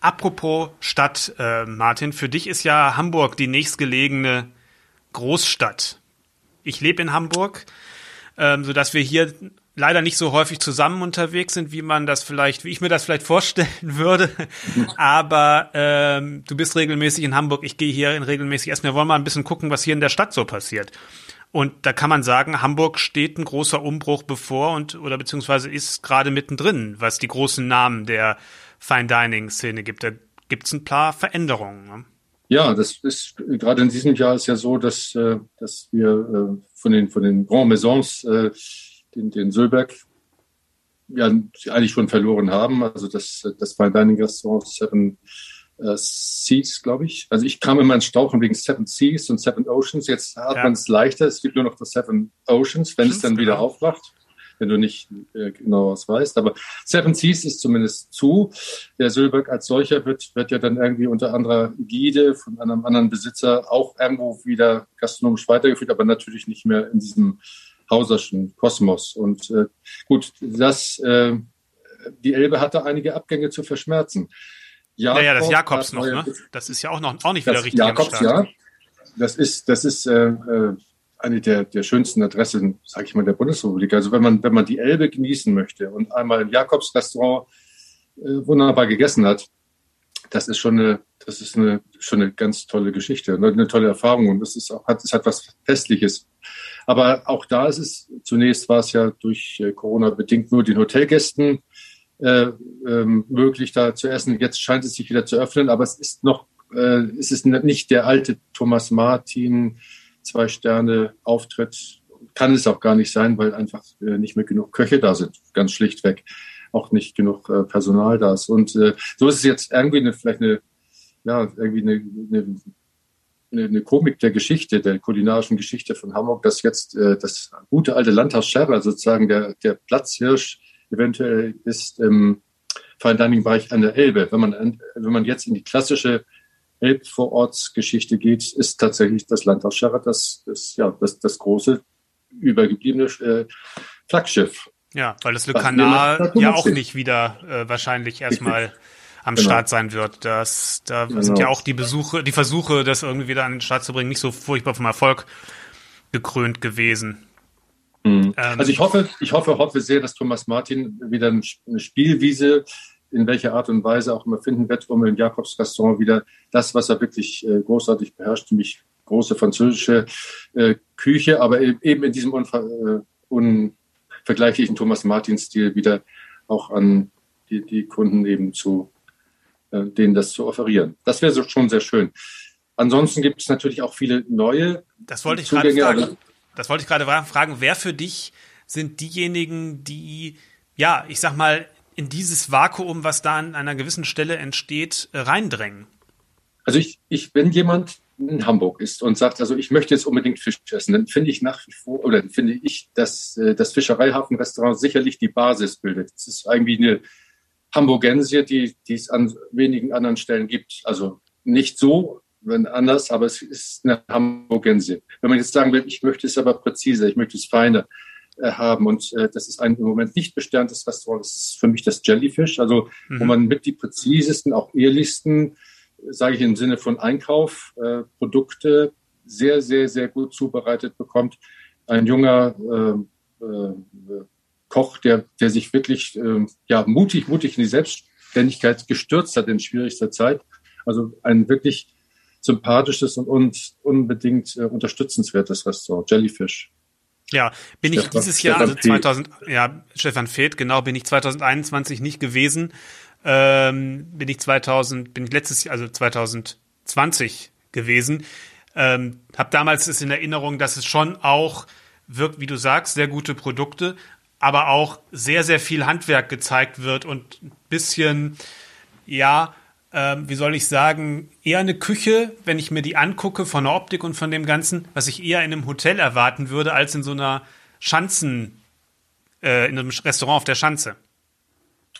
Apropos Stadt, äh, Martin, für dich ist ja Hamburg die nächstgelegene Großstadt. Ich lebe in Hamburg, ähm, so dass wir hier leider nicht so häufig zusammen unterwegs sind, wie man das vielleicht, wie ich mir das vielleicht vorstellen würde. Aber ähm, du bist regelmäßig in Hamburg, ich gehe hier in regelmäßig essen. Wir wollen mal ein bisschen gucken, was hier in der Stadt so passiert. Und da kann man sagen, Hamburg steht ein großer Umbruch bevor und oder beziehungsweise ist gerade mittendrin, was die großen Namen der Fine Dining Szene gibt. Da gibt es ein paar Veränderungen. Ne? Ja, das ist gerade in diesem Jahr ist ja so, dass, äh, dass wir äh, von den von den Grand Maisons äh, den, den Sölberg ja eigentlich schon verloren haben. Also das, das Fine Dining Restaurant Seven äh, Seas, glaube ich. Also ich kam immer ins Stauchen wegen Seven Seas und Seven Oceans. Jetzt hat ja. man es leichter. Es gibt nur noch das Seven Oceans, wenn es dann wieder genau. aufwacht wenn du nicht äh, genau was weißt. Aber Seven Seas ist zumindest zu. Der Sölberg als solcher wird, wird ja dann irgendwie unter anderer Gide von einem anderen Besitzer auch irgendwo wieder gastronomisch weitergeführt, aber natürlich nicht mehr in diesem Hauserschen Kosmos. Und äh, gut, das, äh, die Elbe hatte einige Abgänge zu verschmerzen. Jakob, ja, ja, das Jakobs noch, ne? Das ist ja auch noch auch nicht wieder richtig Jakobs, ja. Das ist, das ist äh, äh, eine der, der schönsten Adressen, sage ich mal, der Bundesrepublik. Also wenn man, wenn man die Elbe genießen möchte und einmal im Jakobs Restaurant äh, wunderbar gegessen hat, das ist schon eine, das ist eine, schon eine ganz tolle Geschichte, eine, eine tolle Erfahrung und das ist auch, hat, es hat was Festliches. Aber auch da ist es, zunächst war es ja durch äh, Corona bedingt nur den Hotelgästen äh, ähm, möglich, da zu essen. Jetzt scheint es sich wieder zu öffnen, aber es ist noch, äh, es ist nicht der alte Thomas Martin, zwei Sterne Auftritt. Kann es auch gar nicht sein, weil einfach äh, nicht mehr genug Köche da sind, ganz schlichtweg. Auch nicht genug äh, Personal da ist. Und äh, so ist es jetzt irgendwie eine, vielleicht eine, ja, irgendwie eine, eine eine, Komik der Geschichte, der kulinarischen Geschichte von Hamburg, dass jetzt äh, das gute alte Landhaus Scherrer sozusagen der, der Platzhirsch eventuell ist im Fine Dining Bereich an der Elbe. Wenn man, wenn man jetzt in die klassische Elbvorortsgeschichte geht, ist tatsächlich das Landhaus Scherrer das, das, ja, das, das große übergebliebene äh, Flaggschiff. Ja, weil das Le Canal ja auch nicht wieder äh, wahrscheinlich erstmal am genau. Start sein wird. Das, da genau. sind ja auch die Besuche, die Versuche, das irgendwie wieder an den Start zu bringen, nicht so furchtbar vom Erfolg gekrönt gewesen. Mhm. Ähm, also ich hoffe, ich hoffe, hoffe sehr, dass Thomas Martin wieder eine Spielwiese in welcher Art und Weise auch immer finden wird, um im Jakobs Restaurant wieder das, was er wirklich äh, großartig beherrscht, nämlich große französische äh, Küche, aber eben in diesem unver äh, unvergleichlichen Thomas Martin-Stil wieder auch an die, die Kunden eben zu äh, denen das zu offerieren. Das wäre so schon sehr schön. Ansonsten gibt es natürlich auch viele neue. Das wollte ich gerade fragen. Das wollte ich gerade fragen. Wer für dich sind diejenigen, die, ja, ich sag mal, in dieses Vakuum, was da an einer gewissen Stelle entsteht, äh, reindrängen? Also ich, ich, wenn jemand in Hamburg ist und sagt, also ich möchte jetzt unbedingt Fisch essen, dann finde ich nach wie vor, oder finde ich, dass äh, das Fischereihafenrestaurant sicherlich die Basis bildet. Es ist irgendwie eine Hamburgensie, die, die es an wenigen anderen Stellen gibt. Also nicht so, wenn anders, aber es ist eine Hamburgensie. Wenn man jetzt sagen will, ich möchte es aber präziser, ich möchte es feiner äh, haben und äh, das ist ein im Moment nicht besterntes Restaurant, das ist für mich das Jellyfish, also mhm. wo man mit die präzisesten, auch ehrlichsten, sage ich im Sinne von Einkauf, äh, Produkte sehr, sehr, sehr gut zubereitet bekommt. Ein junger äh, äh, Koch, der, der sich wirklich äh, ja, mutig, mutig in die Selbstständigkeit gestürzt hat in schwierigster Zeit. Also ein wirklich sympathisches und, und unbedingt äh, unterstützenswertes Restaurant, Jellyfish. Ja, bin Stefan, ich dieses Jahr, also 2000, ja, Stefan Feth, genau, bin ich 2021 nicht gewesen. Ähm, bin ich 2000, bin ich letztes Jahr, also 2020 gewesen. Ähm, hab damals ist in Erinnerung, dass es schon auch wirkt, wie du sagst, sehr gute Produkte, aber auch sehr, sehr viel Handwerk gezeigt wird und ein bisschen, ja, ähm, wie soll ich sagen, eher eine Küche, wenn ich mir die angucke von der Optik und von dem Ganzen, was ich eher in einem Hotel erwarten würde, als in so einer Schanzen, äh, in einem Restaurant auf der Schanze.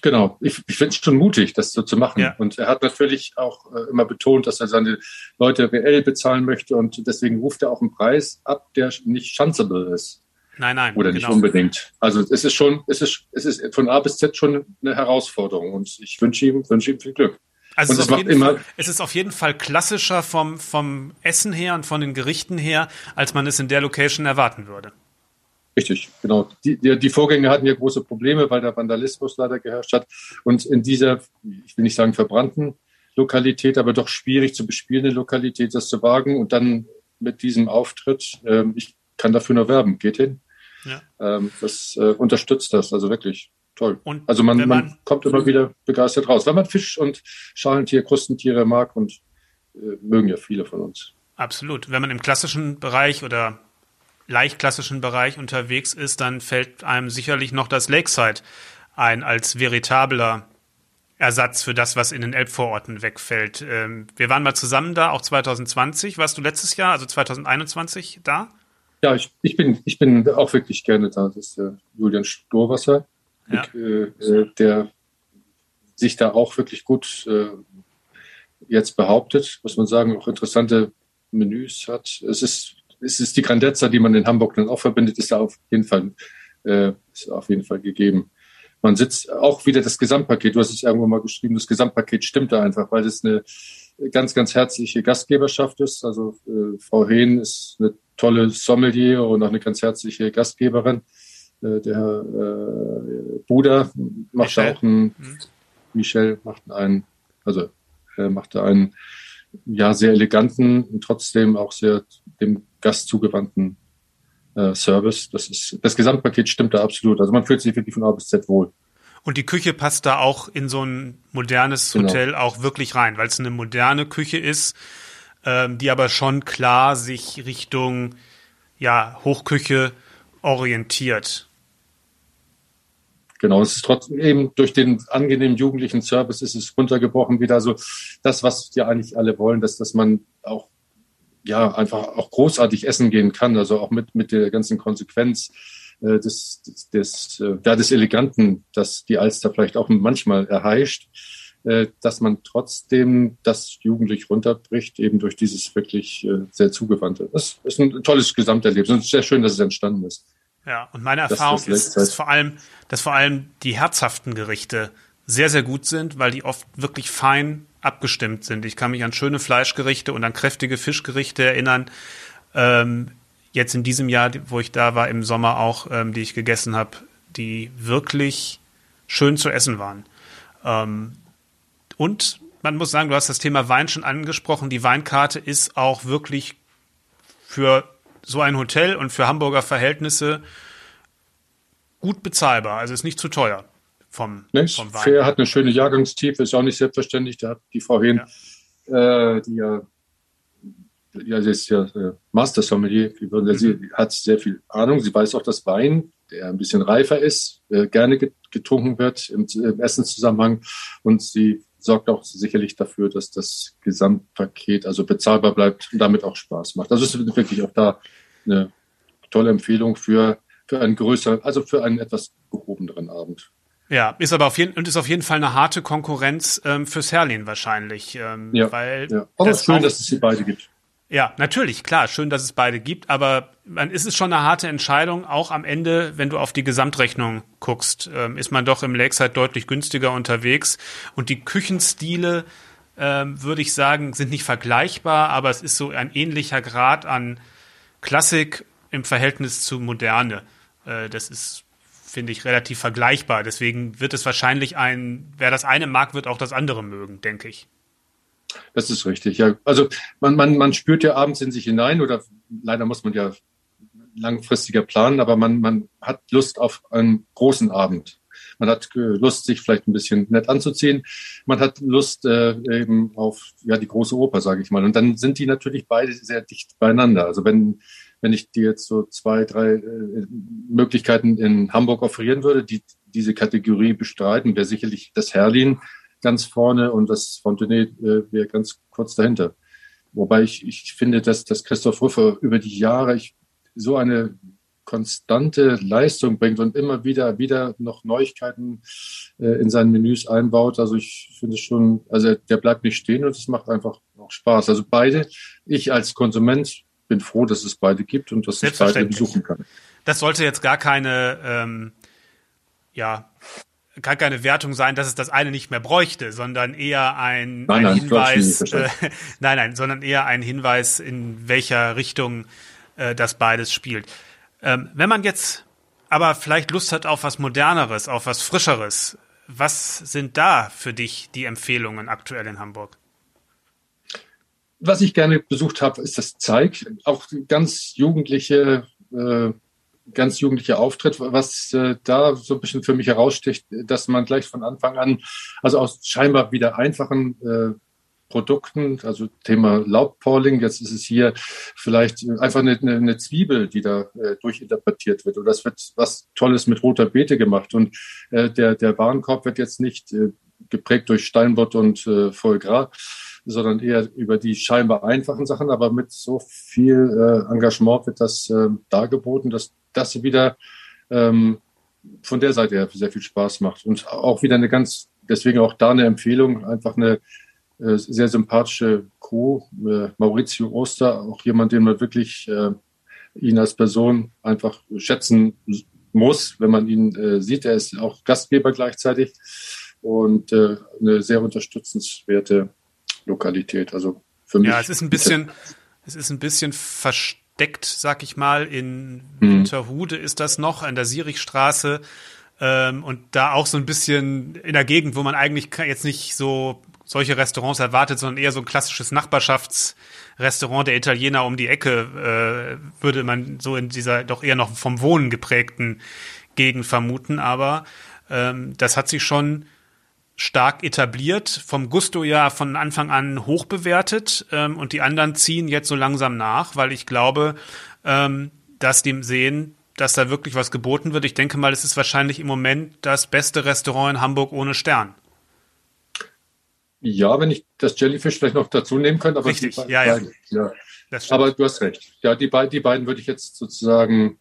Genau, ich, ich finde es schon mutig, das so zu machen. Ja. Und er hat natürlich auch äh, immer betont, dass er seine Leute reell bezahlen möchte und deswegen ruft er auch einen Preis ab, der nicht chanceable ist. Nein, nein. Oder nicht genau. unbedingt. Also es ist schon, es ist, es ist von A bis Z schon eine Herausforderung und ich wünsche ihm, wünsche ihm viel Glück. Also es ist, Fall, es ist, auf jeden Fall klassischer vom, vom Essen her und von den Gerichten her, als man es in der Location erwarten würde. Richtig, genau. Die, die, die Vorgänger hatten ja große Probleme, weil der Vandalismus leider geherrscht hat. Und in dieser, ich will nicht sagen verbrannten Lokalität, aber doch schwierig zu bespielende Lokalität, das zu wagen und dann mit diesem Auftritt, ähm, ich kann dafür nur werben, geht hin. Ja. Ähm, das äh, unterstützt das, also wirklich toll. Und also man, man, man, kommt immer wieder begeistert raus, wenn man Fisch und Schalentier, Krustentiere mag und äh, mögen ja viele von uns. Absolut. Wenn man im klassischen Bereich oder leicht klassischen Bereich unterwegs ist, dann fällt einem sicherlich noch das Lakeside ein als veritabler Ersatz für das, was in den Elbvororten wegfällt. Ähm, wir waren mal zusammen da, auch 2020. Warst du letztes Jahr, also 2021, da? Ja, ich, ich, bin, ich bin auch wirklich gerne da. Das ist der Julian Sturwasser, ja. Äh, äh, der sich da auch wirklich gut äh, jetzt behauptet, muss man sagen, auch interessante Menüs hat. Es ist, es ist die Grandezza, die man in Hamburg dann auch verbindet, ist da auf jeden Fall, äh, ist auf jeden Fall gegeben man sitzt auch wieder das Gesamtpaket. Du hast es irgendwo mal geschrieben, das Gesamtpaket stimmt da einfach, weil es eine ganz, ganz herzliche Gastgeberschaft ist. Also äh, Frau Hehn ist eine tolle Sommelier und auch eine ganz herzliche Gastgeberin. Äh, der Herr äh, Buder macht Michel. auch einen, mhm. Michel macht einen, also er macht da einen ja sehr eleganten und trotzdem auch sehr dem Gast zugewandten äh, Service. Das ist das Gesamtpaket stimmt da absolut. Also man fühlt sich wirklich von A bis Z wohl. Und die Küche passt da auch in so ein modernes genau. Hotel auch wirklich rein, weil es eine moderne Küche ist, ähm, die aber schon klar sich Richtung ja, Hochküche orientiert. Genau, es ist trotzdem eben durch den angenehmen jugendlichen Service ist es runtergebrochen wieder so das, was wir eigentlich alle wollen, dass, dass man auch ja einfach auch großartig essen gehen kann, also auch mit, mit der ganzen Konsequenz äh, des, des, des, äh, ja, des Eleganten, dass die Alster vielleicht auch manchmal erheischt, äh, dass man trotzdem das jugendlich runterbricht, eben durch dieses wirklich äh, sehr zugewandte. Das ist ein tolles Gesamterlebnis und es ist sehr schön, dass es entstanden ist. Ja, und meine Erfahrung das ist, dass vor allem, dass vor allem die herzhaften Gerichte sehr, sehr gut sind, weil die oft wirklich fein abgestimmt sind. Ich kann mich an schöne Fleischgerichte und an kräftige Fischgerichte erinnern. Ähm, jetzt in diesem Jahr, wo ich da war, im Sommer auch, ähm, die ich gegessen habe, die wirklich schön zu essen waren. Ähm, und man muss sagen, du hast das Thema Wein schon angesprochen. Die Weinkarte ist auch wirklich für so ein Hotel und für Hamburger Verhältnisse gut bezahlbar. Also ist nicht zu teuer vom, nicht? vom Wein. Fair hat eine schöne Jahrgangstiefe, ist auch nicht selbstverständlich. Da hat die Frau Hehn, ja. äh, die ja, ja, sie ist ja äh, Master Sommelier, mhm. sie hat sehr viel Ahnung. Sie weiß auch, dass Wein, der ein bisschen reifer ist, äh, gerne getrunken wird im, im Essenszusammenhang. Und sie sorgt auch sicherlich dafür, dass das Gesamtpaket also bezahlbar bleibt und damit auch Spaß macht. Also es ist wirklich auch da eine tolle Empfehlung für, für einen größeren, also für einen etwas gehobeneren Abend. Ja, ist aber auf jeden und ist auf jeden Fall eine harte Konkurrenz ähm, fürs Herlin wahrscheinlich. Ähm, ja, weil ja. Aber das schön, auch, dass es sie beide gibt. Ja, natürlich, klar, schön, dass es beide gibt, aber man ist es schon eine harte Entscheidung, auch am Ende, wenn du auf die Gesamtrechnung guckst, ähm, ist man doch im Lakeside deutlich günstiger unterwegs und die Küchenstile, ähm, würde ich sagen, sind nicht vergleichbar, aber es ist so ein ähnlicher Grad an Klassik im Verhältnis zu Moderne. Äh, das ist finde ich, relativ vergleichbar. Deswegen wird es wahrscheinlich ein, wer das eine mag, wird auch das andere mögen, denke ich. Das ist richtig, ja. Also man, man, man spürt ja abends in sich hinein oder leider muss man ja langfristiger planen, aber man, man hat Lust auf einen großen Abend. Man hat Lust, sich vielleicht ein bisschen nett anzuziehen. Man hat Lust äh, eben auf ja die große Oper, sage ich mal. Und dann sind die natürlich beide sehr dicht beieinander. Also wenn wenn ich dir jetzt so zwei, drei äh, Möglichkeiten in Hamburg offerieren würde, die diese Kategorie bestreiten, wäre sicherlich das Herlin ganz vorne und das Fontenay äh, wäre ganz kurz dahinter. Wobei ich, ich finde, dass, dass Christoph Rüffer über die Jahre ich, so eine konstante Leistung bringt und immer wieder wieder noch Neuigkeiten äh, in seinen Menüs einbaut. Also ich finde schon, also der bleibt nicht stehen und es macht einfach auch Spaß. Also beide, ich als Konsument bin froh, dass es beide gibt und dass ich beide besuchen kann. Das sollte jetzt gar keine, ähm, ja, kann keine Wertung sein, dass es das eine nicht mehr bräuchte, sondern eher ein, nein, ein nein, Hinweis, äh, nein, nein, sondern eher ein Hinweis, in welcher Richtung äh, das beides spielt. Ähm, wenn man jetzt aber vielleicht Lust hat auf was Moderneres, auf was Frischeres, was sind da für dich die Empfehlungen aktuell in Hamburg? Was ich gerne besucht habe, ist das Zeig. Auch ganz jugendliche äh, ganz jugendlicher Auftritt, was äh, da so ein bisschen für mich heraussticht, dass man gleich von Anfang an, also aus scheinbar wieder einfachen äh, Produkten, also Thema Laubpolling, jetzt ist es hier vielleicht einfach eine, eine Zwiebel, die da äh, durchinterpretiert wird. Oder es wird was Tolles mit roter Beete gemacht. Und äh, der, der Warenkorb wird jetzt nicht äh, geprägt durch Steinbott und äh, Foie Gras, sondern eher über die scheinbar einfachen Sachen, aber mit so viel äh, Engagement wird das äh, dargeboten, dass das wieder ähm, von der Seite her sehr viel Spaß macht. Und auch wieder eine ganz, deswegen auch da eine Empfehlung, einfach eine äh, sehr sympathische Crew. Äh, Maurizio Oster, auch jemand, den man wirklich äh, ihn als Person einfach schätzen muss, wenn man ihn äh, sieht. Er ist auch Gastgeber gleichzeitig und äh, eine sehr unterstützenswerte Lokalität. Also für mich. Ja, es ist ein bisschen, es ist ein bisschen versteckt, sag ich mal. In mhm. Winterhude ist das noch, an der Sirichstraße. Ähm, und da auch so ein bisschen in der Gegend, wo man eigentlich jetzt nicht so solche Restaurants erwartet, sondern eher so ein klassisches Nachbarschaftsrestaurant der Italiener um die Ecke, äh, würde man so in dieser doch eher noch vom Wohnen geprägten Gegend vermuten. Aber ähm, das hat sich schon stark etabliert, vom Gusto ja von Anfang an hoch bewertet ähm, und die anderen ziehen jetzt so langsam nach, weil ich glaube, ähm, dass dem sehen, dass da wirklich was geboten wird. Ich denke mal, es ist wahrscheinlich im Moment das beste Restaurant in Hamburg ohne Stern. Ja, wenn ich das Jellyfish vielleicht noch dazu nehmen könnte. Aber Richtig, ja, ja. ja. Aber du hast recht. Ja, die, beiden, die beiden würde ich jetzt sozusagen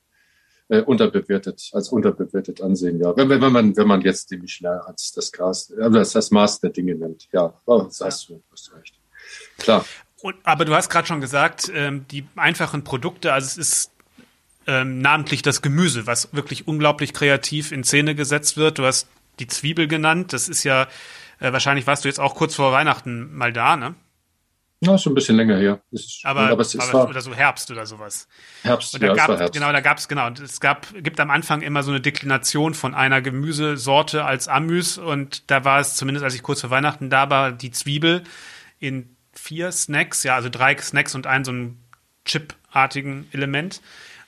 äh, unterbewertet, als unterbewertet ansehen, ja. Wenn, wenn, wenn man, wenn man jetzt die Michelin als das Gas, also das, das Maß der Dinge nimmt, ja. Oh, das hast du, hast du recht. Klar. Und, aber du hast gerade schon gesagt, ähm, die einfachen Produkte, also es ist ähm, namentlich das Gemüse, was wirklich unglaublich kreativ in Szene gesetzt wird. Du hast die Zwiebel genannt, das ist ja, äh, wahrscheinlich warst du jetzt auch kurz vor Weihnachten mal da, ne? Ja, schon ein bisschen länger her. Ist, aber, aber, es ist aber, oder so Herbst oder sowas. Herbst, und da ja, gab, Herbst. Genau, da gab es, genau. Es gab, gibt am Anfang immer so eine Deklination von einer Gemüsesorte als Amüs und da war es, zumindest als ich kurz vor Weihnachten da war, die Zwiebel in vier Snacks, ja, also drei Snacks und ein so ein Chip-artigen Element.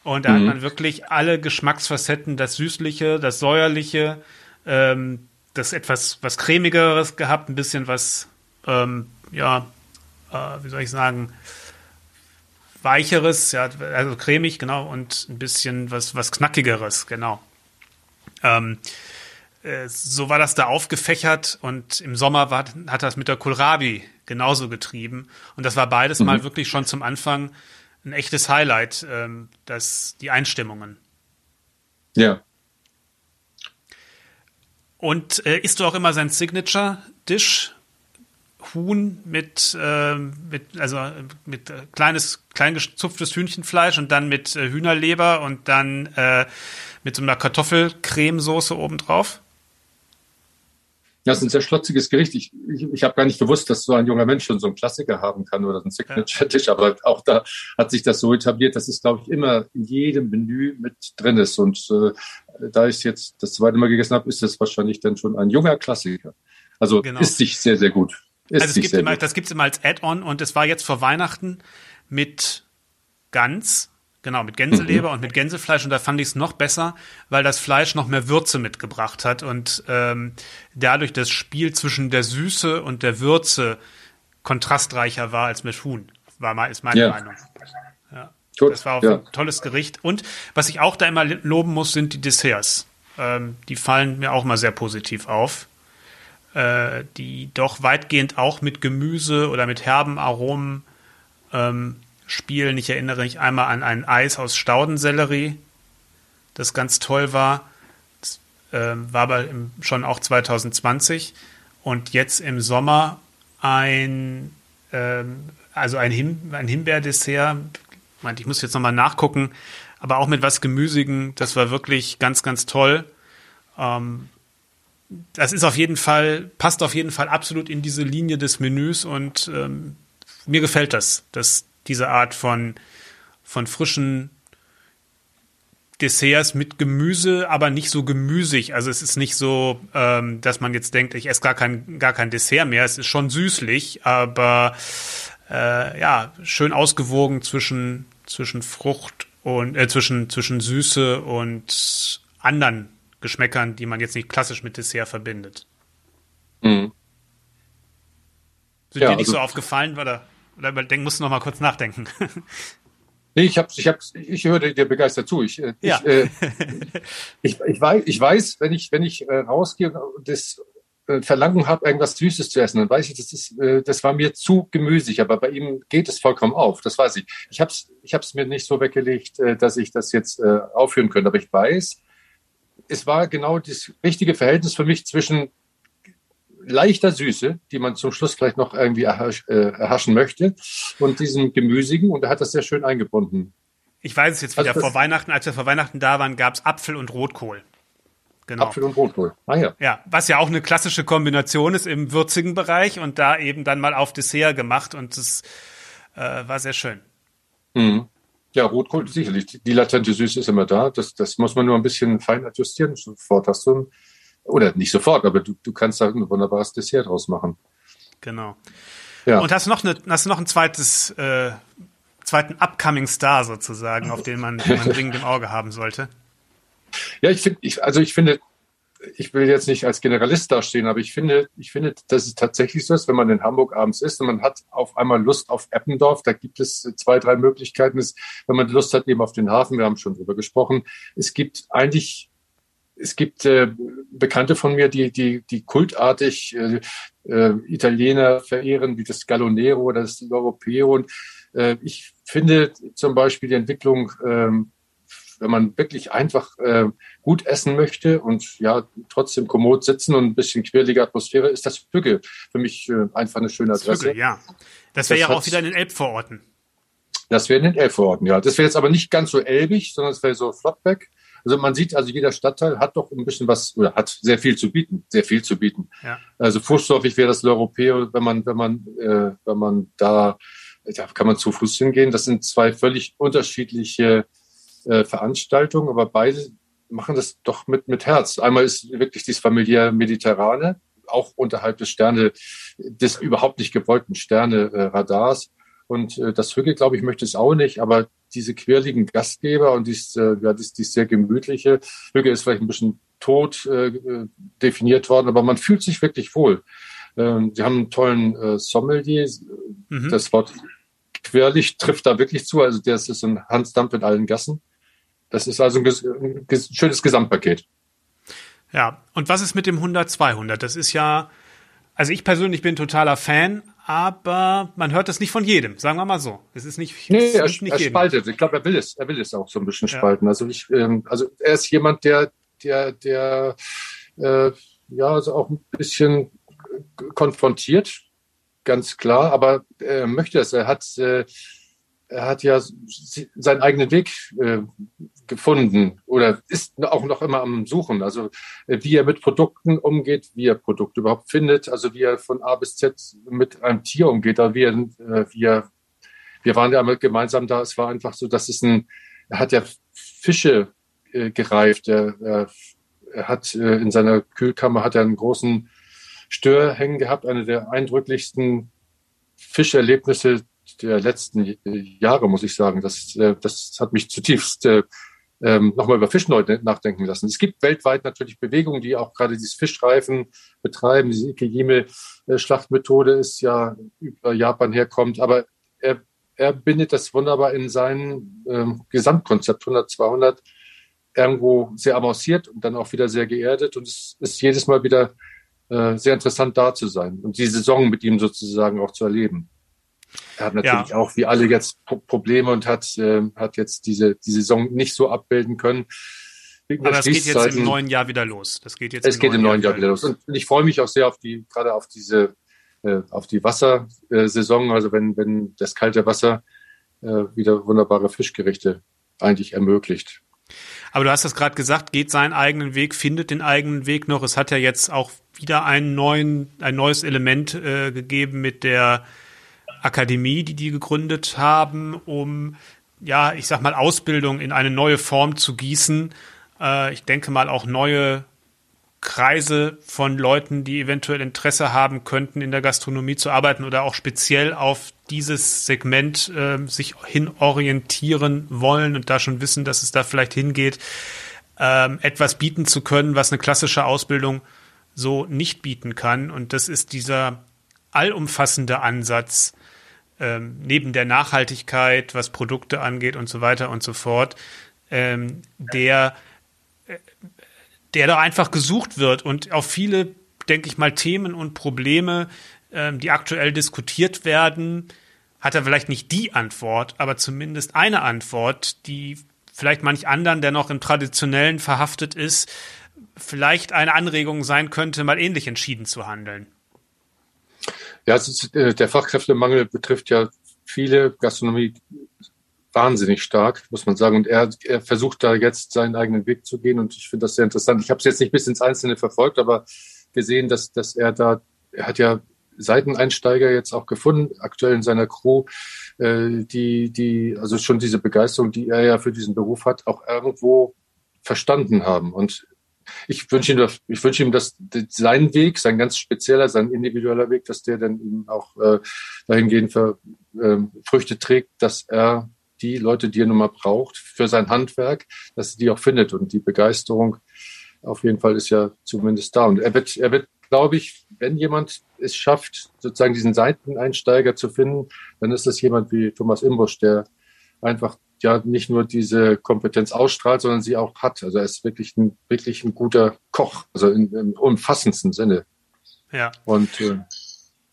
Und da mhm. hat man wirklich alle Geschmacksfacetten, das Süßliche, das Säuerliche, ähm, das etwas was cremigeres gehabt, ein bisschen was, ähm, ja, äh, wie soll ich sagen, weicheres, ja, also cremig, genau, und ein bisschen was, was knackigeres, genau. Ähm, äh, so war das da aufgefächert und im Sommer war, hat das mit der Kohlrabi genauso getrieben. Und das war beides mhm. mal wirklich schon zum Anfang ein echtes Highlight, ähm, das, die Einstimmungen. Ja. Und äh, isst du auch immer sein Signature-Dish? Huhn mit, äh, mit also mit äh, kleines, klein gezupftes Hühnchenfleisch und dann mit äh, Hühnerleber und dann äh, mit so einer Kartoffelcremesoße obendrauf. Ja, das ist ein sehr schlotziges Gericht. Ich, ich, ich habe gar nicht gewusst, dass so ein junger Mensch schon so einen Klassiker haben kann oder so ein Signature-Dish, ja. aber auch da hat sich das so etabliert, dass es, glaube ich, immer in jedem Menü mit drin ist. Und äh, da ich es jetzt das zweite Mal gegessen habe, ist es wahrscheinlich dann schon ein junger Klassiker. Also genau. ist sich sehr, sehr gut. Ist also es gibt immer, das gibt es immer als Add-on und es war jetzt vor Weihnachten mit Gans, genau, mit Gänseleber mhm. und mit Gänsefleisch und da fand ich es noch besser, weil das Fleisch noch mehr Würze mitgebracht hat und ähm, dadurch das Spiel zwischen der Süße und der Würze kontrastreicher war als mit Huhn, war mal, ist meine ja. Meinung. Ja. Gut, das war auch ja. ein tolles Gericht. Und was ich auch da immer loben muss, sind die Desserts. Ähm, die fallen mir auch mal sehr positiv auf äh, die doch weitgehend auch mit Gemüse oder mit herben Aromen ähm, spielen. Ich erinnere mich einmal an ein Eis aus Staudensellerie, das ganz toll war. Das äh, war aber im, schon auch 2020. Und jetzt im Sommer ein, ähm, also ein, Him ein Himbeerdessert. Ich muss jetzt nochmal nachgucken, aber auch mit was Gemüsigen. Das war wirklich ganz, ganz toll. Ähm, das ist auf jeden Fall, passt auf jeden Fall absolut in diese Linie des Menüs und ähm, mir gefällt das, dass diese Art von, von frischen Desserts mit Gemüse, aber nicht so gemüsig. Also es ist nicht so, ähm, dass man jetzt denkt, ich esse gar kein, gar kein Dessert mehr. Es ist schon süßlich, aber äh, ja, schön ausgewogen zwischen, zwischen Frucht und äh, zwischen, zwischen Süße und anderen Geschmäckern, die man jetzt nicht klassisch mit Dessert verbindet. Mhm. Sind ja, dir nicht also, so aufgefallen, oder, oder denk, musst du noch mal kurz nachdenken? Nee, ich hab's, ich hab's, ich höre dir begeistert zu. Ich, äh, ja. ich, äh, ich, ich, weiß, ich weiß, wenn ich, wenn ich äh, rausgehe und das äh, Verlangen habe, irgendwas Süßes zu essen, dann weiß ich, das ist, äh, das war mir zu gemüsig, aber bei ihm geht es vollkommen auf. Das weiß ich. Ich hab's, ich hab's mir nicht so weggelegt, äh, dass ich das jetzt aufführen könnte, aber ich weiß, es war genau das richtige Verhältnis für mich zwischen leichter Süße, die man zum Schluss vielleicht noch irgendwie erhasch, äh, erhaschen möchte, und diesem Gemüsigen. Und er hat das sehr schön eingebunden. Ich weiß es jetzt wieder. Also vor Weihnachten, als wir vor Weihnachten da waren, gab es Apfel und Rotkohl. Genau. Apfel und Rotkohl. Ah ja. Ja, was ja auch eine klassische Kombination ist im würzigen Bereich und da eben dann mal auf Dessert gemacht und das äh, war sehr schön. Mhm. Ja, Rotkohl sicherlich. Die latente Süße ist immer da. Das, das muss man nur ein bisschen fein adjustieren. Sofort hast du oder nicht sofort, aber du, du kannst da ein wunderbares Dessert draus machen. Genau. Ja. Und hast du noch, eine, hast du noch ein zweites, äh, zweiten Upcoming Star sozusagen, auf den man, den man dringend im Auge haben sollte? Ja, ich finde, ich, also ich finde, ich will jetzt nicht als Generalist dastehen, aber ich finde, ich finde, dass es tatsächlich so ist, wenn man in Hamburg abends ist und man hat auf einmal Lust auf Eppendorf, da gibt es zwei, drei Möglichkeiten. wenn man Lust hat eben auf den Hafen, wir haben schon drüber gesprochen. Es gibt eigentlich es gibt äh, Bekannte von mir, die, die, die kultartig äh, äh, Italiener verehren, wie das Gallonero oder das Europeo. Und äh, ich finde zum Beispiel die Entwicklung, ähm, wenn man wirklich einfach äh, gut essen möchte und ja trotzdem kommod sitzen und ein bisschen quirlige Atmosphäre, ist das Hügge für mich äh, einfach eine schöne Adresse. Das Hügge, ja. Das wäre ja auch wieder in den Elbvororten. Das wäre in den Elbvororten, ja. Das wäre jetzt aber nicht ganz so elbig, sondern es wäre so Flottbeck. Also man sieht, also jeder Stadtteil hat doch ein bisschen was oder hat sehr viel zu bieten, sehr viel zu bieten. Ja. Also Fußläufig wäre das L'Europeo, wenn man, wenn man, äh, wenn man da, da kann man zu Fuß hingehen. Das sind zwei völlig unterschiedliche äh, Veranstaltungen, aber beide machen das doch mit, mit Herz. Einmal ist wirklich dieses familiär Mediterrane, auch unterhalb des Sterne, des überhaupt nicht gewollten Sterne-Radars. Und äh, das Hügel, glaube ich, möchte es auch nicht, aber diese quirligen Gastgeber und dies, äh, ja, dies, dies sehr gemütliche, Hügel ist vielleicht ein bisschen tot äh, definiert worden, aber man fühlt sich wirklich wohl. Ähm, sie haben einen tollen äh, Sommelier. Mhm. Das Wort quirlig trifft da wirklich zu. Also der ist ein Hans Dampf in allen Gassen. Das ist also ein, ein, ein schönes Gesamtpaket. Ja, und was ist mit dem 100-200? Das ist ja, also ich persönlich bin totaler Fan, aber man hört das nicht von jedem, sagen wir mal so. Es ist nicht, nee, es er, nicht er spaltet. Ich glaube, er will es, er will es auch so ein bisschen ja. spalten. Also ich, ähm, also er ist jemand, der, der, der, äh, ja, also auch ein bisschen konfrontiert, ganz klar, aber er möchte es. Er hat, äh, er hat ja seinen eigenen Weg äh, gefunden oder ist auch noch immer am Suchen. Also äh, wie er mit Produkten umgeht, wie er Produkte überhaupt findet, also wie er von A bis Z mit einem Tier umgeht, da wie er, äh, wie er wir waren ja gemeinsam da. Es war einfach so, dass es ein, er hat ja Fische äh, gereift. Er, er, er hat äh, in seiner Kühlkammer hat er einen großen Stör hängen gehabt, eine der eindrücklichsten Fischerlebnisse der letzten Jahre, muss ich sagen. Das, äh, das hat mich zutiefst äh, ähm, nochmal über Fischleute nachdenken lassen. Es gibt weltweit natürlich Bewegungen, die auch gerade dieses Fischreifen betreiben. Diese Ikejime-Schlachtmethode ist ja über Japan herkommt, aber er, er bindet das wunderbar in sein ähm, Gesamtkonzept 100, 200 irgendwo sehr avanciert und dann auch wieder sehr geerdet und es ist jedes Mal wieder äh, sehr interessant da zu sein und die Saison mit ihm sozusagen auch zu erleben. Er hat natürlich ja. auch wie alle jetzt Probleme und hat, äh, hat jetzt diese, die Saison nicht so abbilden können. Aber das geht jetzt im neuen Jahr wieder los. Das geht jetzt es im geht neuen im neuen Jahr, Jahr wieder los. Und ich freue mich auch sehr auf die, gerade auf diese, äh, auf die Wassersaison. Also wenn, wenn das kalte Wasser äh, wieder wunderbare Fischgerichte eigentlich ermöglicht. Aber du hast es gerade gesagt, geht seinen eigenen Weg, findet den eigenen Weg noch. Es hat ja jetzt auch wieder einen neuen, ein neues Element äh, gegeben mit der Akademie, die die gegründet haben, um ja, ich sag mal, Ausbildung in eine neue Form zu gießen. Äh, ich denke mal auch neue Kreise von Leuten, die eventuell Interesse haben könnten, in der Gastronomie zu arbeiten oder auch speziell auf dieses Segment äh, sich hin orientieren wollen und da schon wissen, dass es da vielleicht hingeht, ähm, etwas bieten zu können, was eine klassische Ausbildung so nicht bieten kann. Und das ist dieser allumfassende Ansatz, ähm, neben der Nachhaltigkeit, was Produkte angeht und so weiter und so fort, ähm, der, äh, der da einfach gesucht wird und auf viele, denke ich mal, Themen und Probleme, ähm, die aktuell diskutiert werden, hat er vielleicht nicht die Antwort, aber zumindest eine Antwort, die vielleicht manch anderen, der noch im Traditionellen verhaftet ist, vielleicht eine Anregung sein könnte, mal ähnlich entschieden zu handeln. Ja, ist, äh, der Fachkräftemangel betrifft ja viele Gastronomie wahnsinnig stark, muss man sagen. Und er, er versucht da jetzt seinen eigenen Weg zu gehen. Und ich finde das sehr interessant. Ich habe es jetzt nicht bis ins Einzelne verfolgt, aber gesehen, dass, dass er da, er hat ja Seiteneinsteiger jetzt auch gefunden, aktuell in seiner Crew, äh, die, die, also schon diese Begeisterung, die er ja für diesen Beruf hat, auch irgendwo verstanden haben. Und ich wünsche ihm, ich wünsche ihm, dass sein Weg, sein ganz spezieller, sein individueller Weg, dass der dann ihm auch äh, dahingehend für, äh, Früchte trägt, dass er die Leute, die er nun mal braucht für sein Handwerk, dass er die auch findet. Und die Begeisterung auf jeden Fall ist ja zumindest da. Und er wird, er wird, glaube ich, wenn jemand es schafft, sozusagen diesen Seiteneinsteiger zu finden, dann ist das jemand wie Thomas Imbusch, der einfach ja nicht nur diese Kompetenz ausstrahlt, sondern sie auch hat. Also er ist wirklich ein, wirklich ein guter Koch, also in, im umfassendsten Sinne. Ja. Und äh,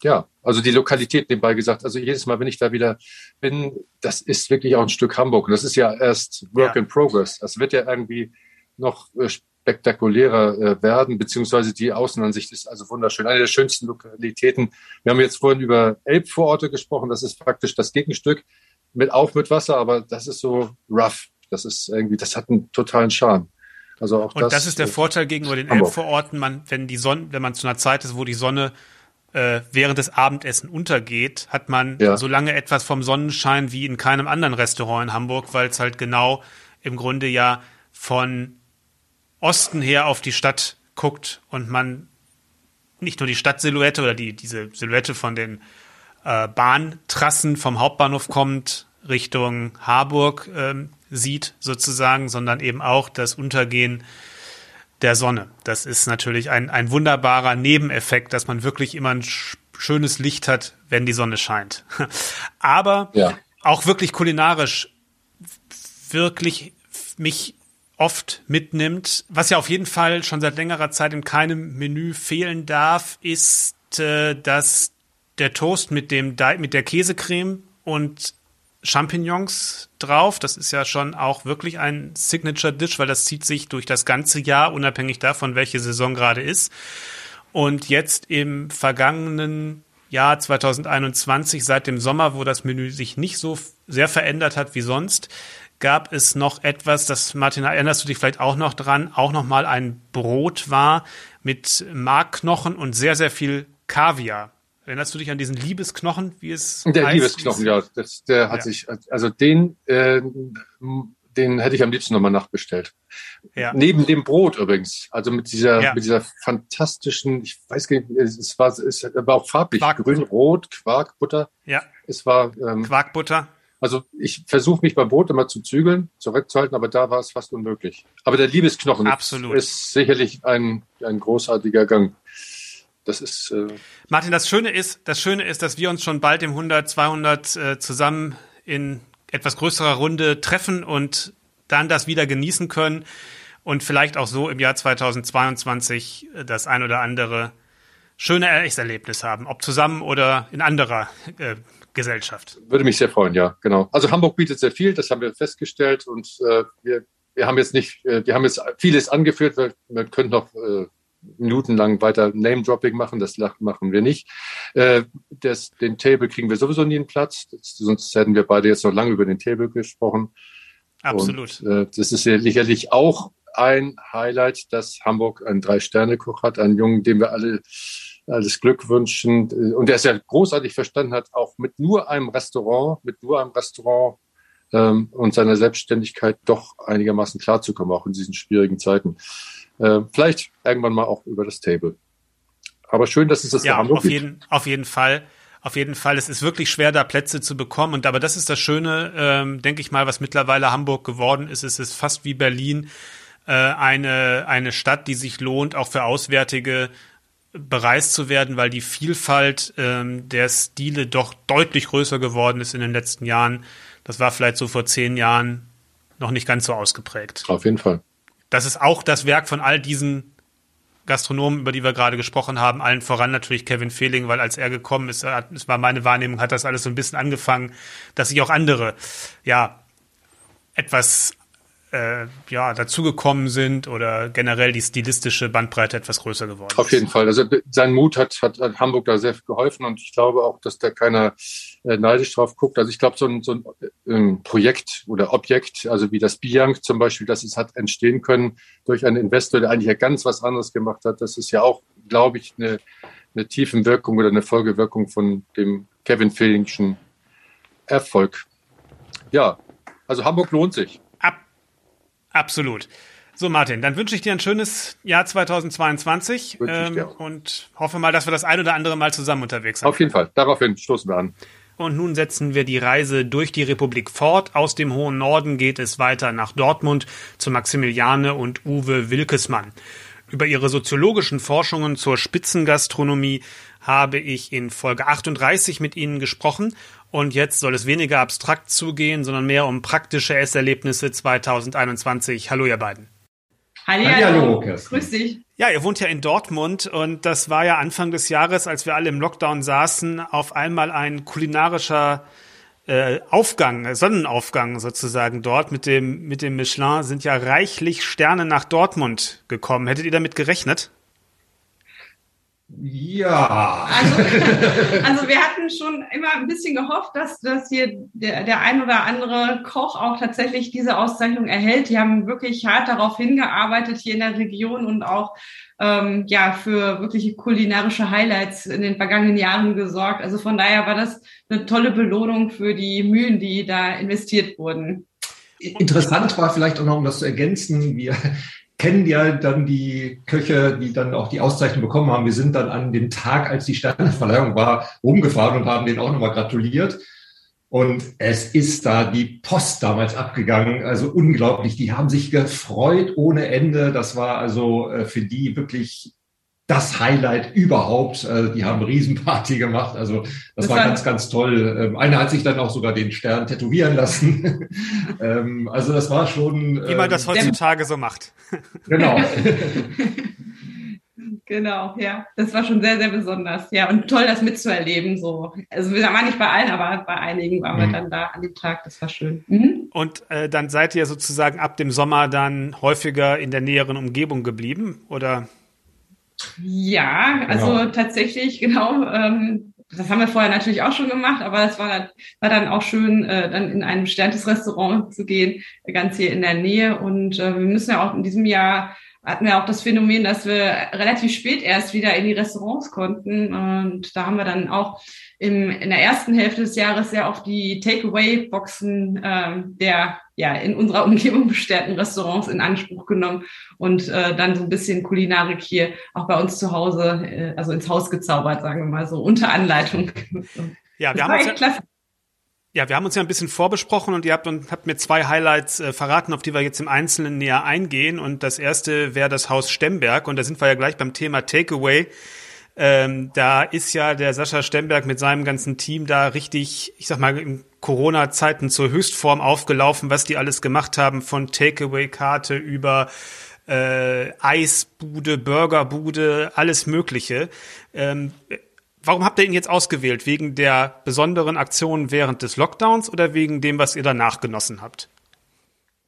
ja, also die Lokalität nebenbei gesagt, also jedes Mal, wenn ich da wieder bin, das ist wirklich auch ein Stück Hamburg. Und das ist ja erst Work ja. in Progress. Das wird ja irgendwie noch äh, spektakulärer äh, werden, beziehungsweise die Außenansicht ist also wunderschön. Eine der schönsten Lokalitäten. Wir haben jetzt vorhin über Elbvororte gesprochen. Das ist praktisch das Gegenstück mit auch mit Wasser, aber das ist so rough. Das ist irgendwie, das hat einen totalen Charme. Also auch und das, das ist der Vorteil gegenüber den Elbvororten, man, wenn die Sonne, wenn man zu einer Zeit ist, wo die Sonne äh, während des Abendessen untergeht, hat man ja. so lange etwas vom Sonnenschein wie in keinem anderen Restaurant in Hamburg, weil es halt genau im Grunde ja von Osten her auf die Stadt guckt und man nicht nur die Stadtsilhouette oder die, diese Silhouette von den äh, Bahntrassen vom Hauptbahnhof kommt Richtung Harburg ähm, sieht sozusagen, sondern eben auch das Untergehen der Sonne. Das ist natürlich ein, ein wunderbarer Nebeneffekt, dass man wirklich immer ein schönes Licht hat, wenn die Sonne scheint. Aber ja. auch wirklich kulinarisch wirklich mich oft mitnimmt. Was ja auf jeden Fall schon seit längerer Zeit in keinem Menü fehlen darf, ist, äh, dass der Toast mit dem mit der Käsecreme und Champignons drauf. Das ist ja schon auch wirklich ein Signature Dish, weil das zieht sich durch das ganze Jahr, unabhängig davon, welche Saison gerade ist. Und jetzt im vergangenen Jahr 2021, seit dem Sommer, wo das Menü sich nicht so sehr verändert hat wie sonst, gab es noch etwas, das Martin, erinnerst du dich vielleicht auch noch dran, auch noch mal ein Brot war mit Markknochen und sehr, sehr viel Kaviar. Erinnerst du dich an diesen Liebesknochen, wie es Der heißt? Liebesknochen, ja. Das, der hat ja. sich, also den, äh, den hätte ich am liebsten nochmal nachbestellt. Ja. Neben dem Brot übrigens. Also mit dieser, ja. mit dieser fantastischen, ich weiß gar nicht, es war, es war auch farblich. Grün, Rot, Quark, Butter. Ja. Es war, ähm, Quarkbutter. Also ich versuche mich beim Brot immer zu zügeln, zurückzuhalten, aber da war es fast unmöglich. Aber der Liebesknochen Absolut. ist sicherlich ein, ein großartiger Gang das ist. Äh Martin, das Schöne ist, das Schöne ist, dass wir uns schon bald im 100, 200 äh, zusammen in etwas größerer Runde treffen und dann das wieder genießen können und vielleicht auch so im Jahr 2022 äh, das ein oder andere schöne Erlebnis haben, ob zusammen oder in anderer äh, Gesellschaft. Würde mich sehr freuen, ja, genau. Also Hamburg bietet sehr viel, das haben wir festgestellt und äh, wir, wir haben jetzt nicht, äh, wir haben jetzt vieles angeführt, wir, wir können noch äh, minutenlang weiter Name-Dropping machen, das machen wir nicht. Äh, das, den Table kriegen wir sowieso nie einen Platz, sonst hätten wir beide jetzt noch lange über den Table gesprochen. Absolut. Und, äh, das ist sicherlich auch ein Highlight, dass Hamburg einen Drei-Sterne-Koch hat, einen Jungen, dem wir alle alles Glück wünschen und der es ja großartig verstanden hat, auch mit nur einem Restaurant, mit nur einem Restaurant ähm, und seiner Selbstständigkeit doch einigermaßen klarzukommen, auch in diesen schwierigen Zeiten. Äh, vielleicht irgendwann mal auch über das Table. Aber schön, dass es das ja, Hamburg auf gibt. jeden, auf jeden Fall. Auf jeden Fall, es ist wirklich schwer, da Plätze zu bekommen. Und aber das ist das Schöne, ähm, denke ich mal, was mittlerweile Hamburg geworden ist. Es ist fast wie Berlin äh, eine eine Stadt, die sich lohnt, auch für Auswärtige bereist zu werden, weil die Vielfalt ähm, der Stile doch deutlich größer geworden ist in den letzten Jahren. Das war vielleicht so vor zehn Jahren noch nicht ganz so ausgeprägt. Auf jeden Fall. Das ist auch das Werk von all diesen Gastronomen, über die wir gerade gesprochen haben, allen voran natürlich Kevin Fehling, weil als er gekommen ist, es war meine Wahrnehmung, hat das alles so ein bisschen angefangen, dass sich auch andere, ja, etwas äh, ja, dazugekommen sind oder generell die stilistische Bandbreite etwas größer geworden Auf jeden Fall. Also sein Mut hat, hat, hat Hamburg da sehr geholfen und ich glaube auch, dass da keiner äh, neidisch drauf guckt. Also ich glaube, so ein, so ein ähm, Projekt oder Objekt, also wie das Bianc zum Beispiel, das es hat entstehen können durch einen Investor, der eigentlich ja ganz was anderes gemacht hat, das ist ja auch, glaube ich, eine, eine Tiefenwirkung oder eine Folgewirkung von dem Kevin Fehlingschen Erfolg. Ja, also Hamburg lohnt sich. Absolut. So, Martin, dann wünsche ich dir ein schönes Jahr 2022 ähm, und hoffe mal, dass wir das ein oder andere Mal zusammen unterwegs sind. Auf jeden Fall. Daraufhin stoßen wir an. Und nun setzen wir die Reise durch die Republik fort. Aus dem hohen Norden geht es weiter nach Dortmund zu Maximiliane und Uwe Wilkesmann. Über ihre soziologischen Forschungen zur Spitzengastronomie habe ich in Folge 38 mit Ihnen gesprochen und jetzt soll es weniger abstrakt zugehen, sondern mehr um praktische Esserlebnisse 2021. Hallo, ihr beiden. Hallo, grüß dich. Ja, ihr wohnt ja in Dortmund und das war ja Anfang des Jahres, als wir alle im Lockdown saßen, auf einmal ein kulinarischer äh, Aufgang, Sonnenaufgang sozusagen dort mit dem, mit dem Michelin sind ja reichlich Sterne nach Dortmund gekommen. Hättet ihr damit gerechnet? Ja. Also, also wir hatten schon immer ein bisschen gehofft, dass, dass hier der, der ein oder andere Koch auch tatsächlich diese Auszeichnung erhält. Die haben wirklich hart darauf hingearbeitet hier in der Region und auch ähm, ja für wirkliche kulinarische Highlights in den vergangenen Jahren gesorgt. Also von daher war das eine tolle Belohnung für die Mühen, die da investiert wurden. Interessant war vielleicht auch noch, um das zu ergänzen, wir kennen ja dann die Köche, die dann auch die Auszeichnung bekommen haben. Wir sind dann an dem Tag, als die Sterneverleihung war, rumgefahren und haben denen auch nochmal gratuliert. Und es ist da die Post damals abgegangen. Also unglaublich. Die haben sich gefreut ohne Ende. Das war also äh, für die wirklich das Highlight überhaupt. Also die haben Riesenparty gemacht. Also das, das war ganz, ganz toll. Ähm, einer hat sich dann auch sogar den Stern tätowieren lassen. Ähm, also das war schon. Wie man das ähm, heutzutage so macht. Genau. Genau, ja. Das war schon sehr, sehr besonders. Ja, und toll, das mitzuerleben. So. Also wir waren nicht bei allen, aber bei einigen waren mhm. wir dann da an dem Tag. Das war schön. Mhm. Und äh, dann seid ihr sozusagen ab dem Sommer dann häufiger in der näheren Umgebung geblieben, oder? Ja, also genau. tatsächlich, genau. Ähm, das haben wir vorher natürlich auch schon gemacht, aber es war, dann, war dann auch schön, äh, dann in ein besterntes Restaurant zu gehen, ganz hier in der Nähe. Und äh, wir müssen ja auch in diesem Jahr hatten wir auch das Phänomen, dass wir relativ spät erst wieder in die Restaurants konnten. Und da haben wir dann auch im, in der ersten Hälfte des Jahres sehr oft die Takeaway-Boxen ähm, der ja in unserer Umgebung bestärkten Restaurants in Anspruch genommen und äh, dann so ein bisschen Kulinarik hier auch bei uns zu Hause, äh, also ins Haus gezaubert, sagen wir mal so, unter Anleitung. Ja, wir haben uns ja, klasse. Ja, wir haben uns ja ein bisschen vorbesprochen und ihr habt, und habt mir zwei Highlights äh, verraten, auf die wir jetzt im Einzelnen näher eingehen. Und das erste wäre das Haus Stemberg. Und da sind wir ja gleich beim Thema Takeaway. Ähm, da ist ja der Sascha Stemberg mit seinem ganzen Team da richtig, ich sag mal, in Corona-Zeiten zur Höchstform aufgelaufen, was die alles gemacht haben, von Takeaway-Karte über äh, Eisbude, Burgerbude, alles Mögliche. Ähm, Warum habt ihr ihn jetzt ausgewählt? Wegen der besonderen Aktionen während des Lockdowns oder wegen dem, was ihr danach genossen habt?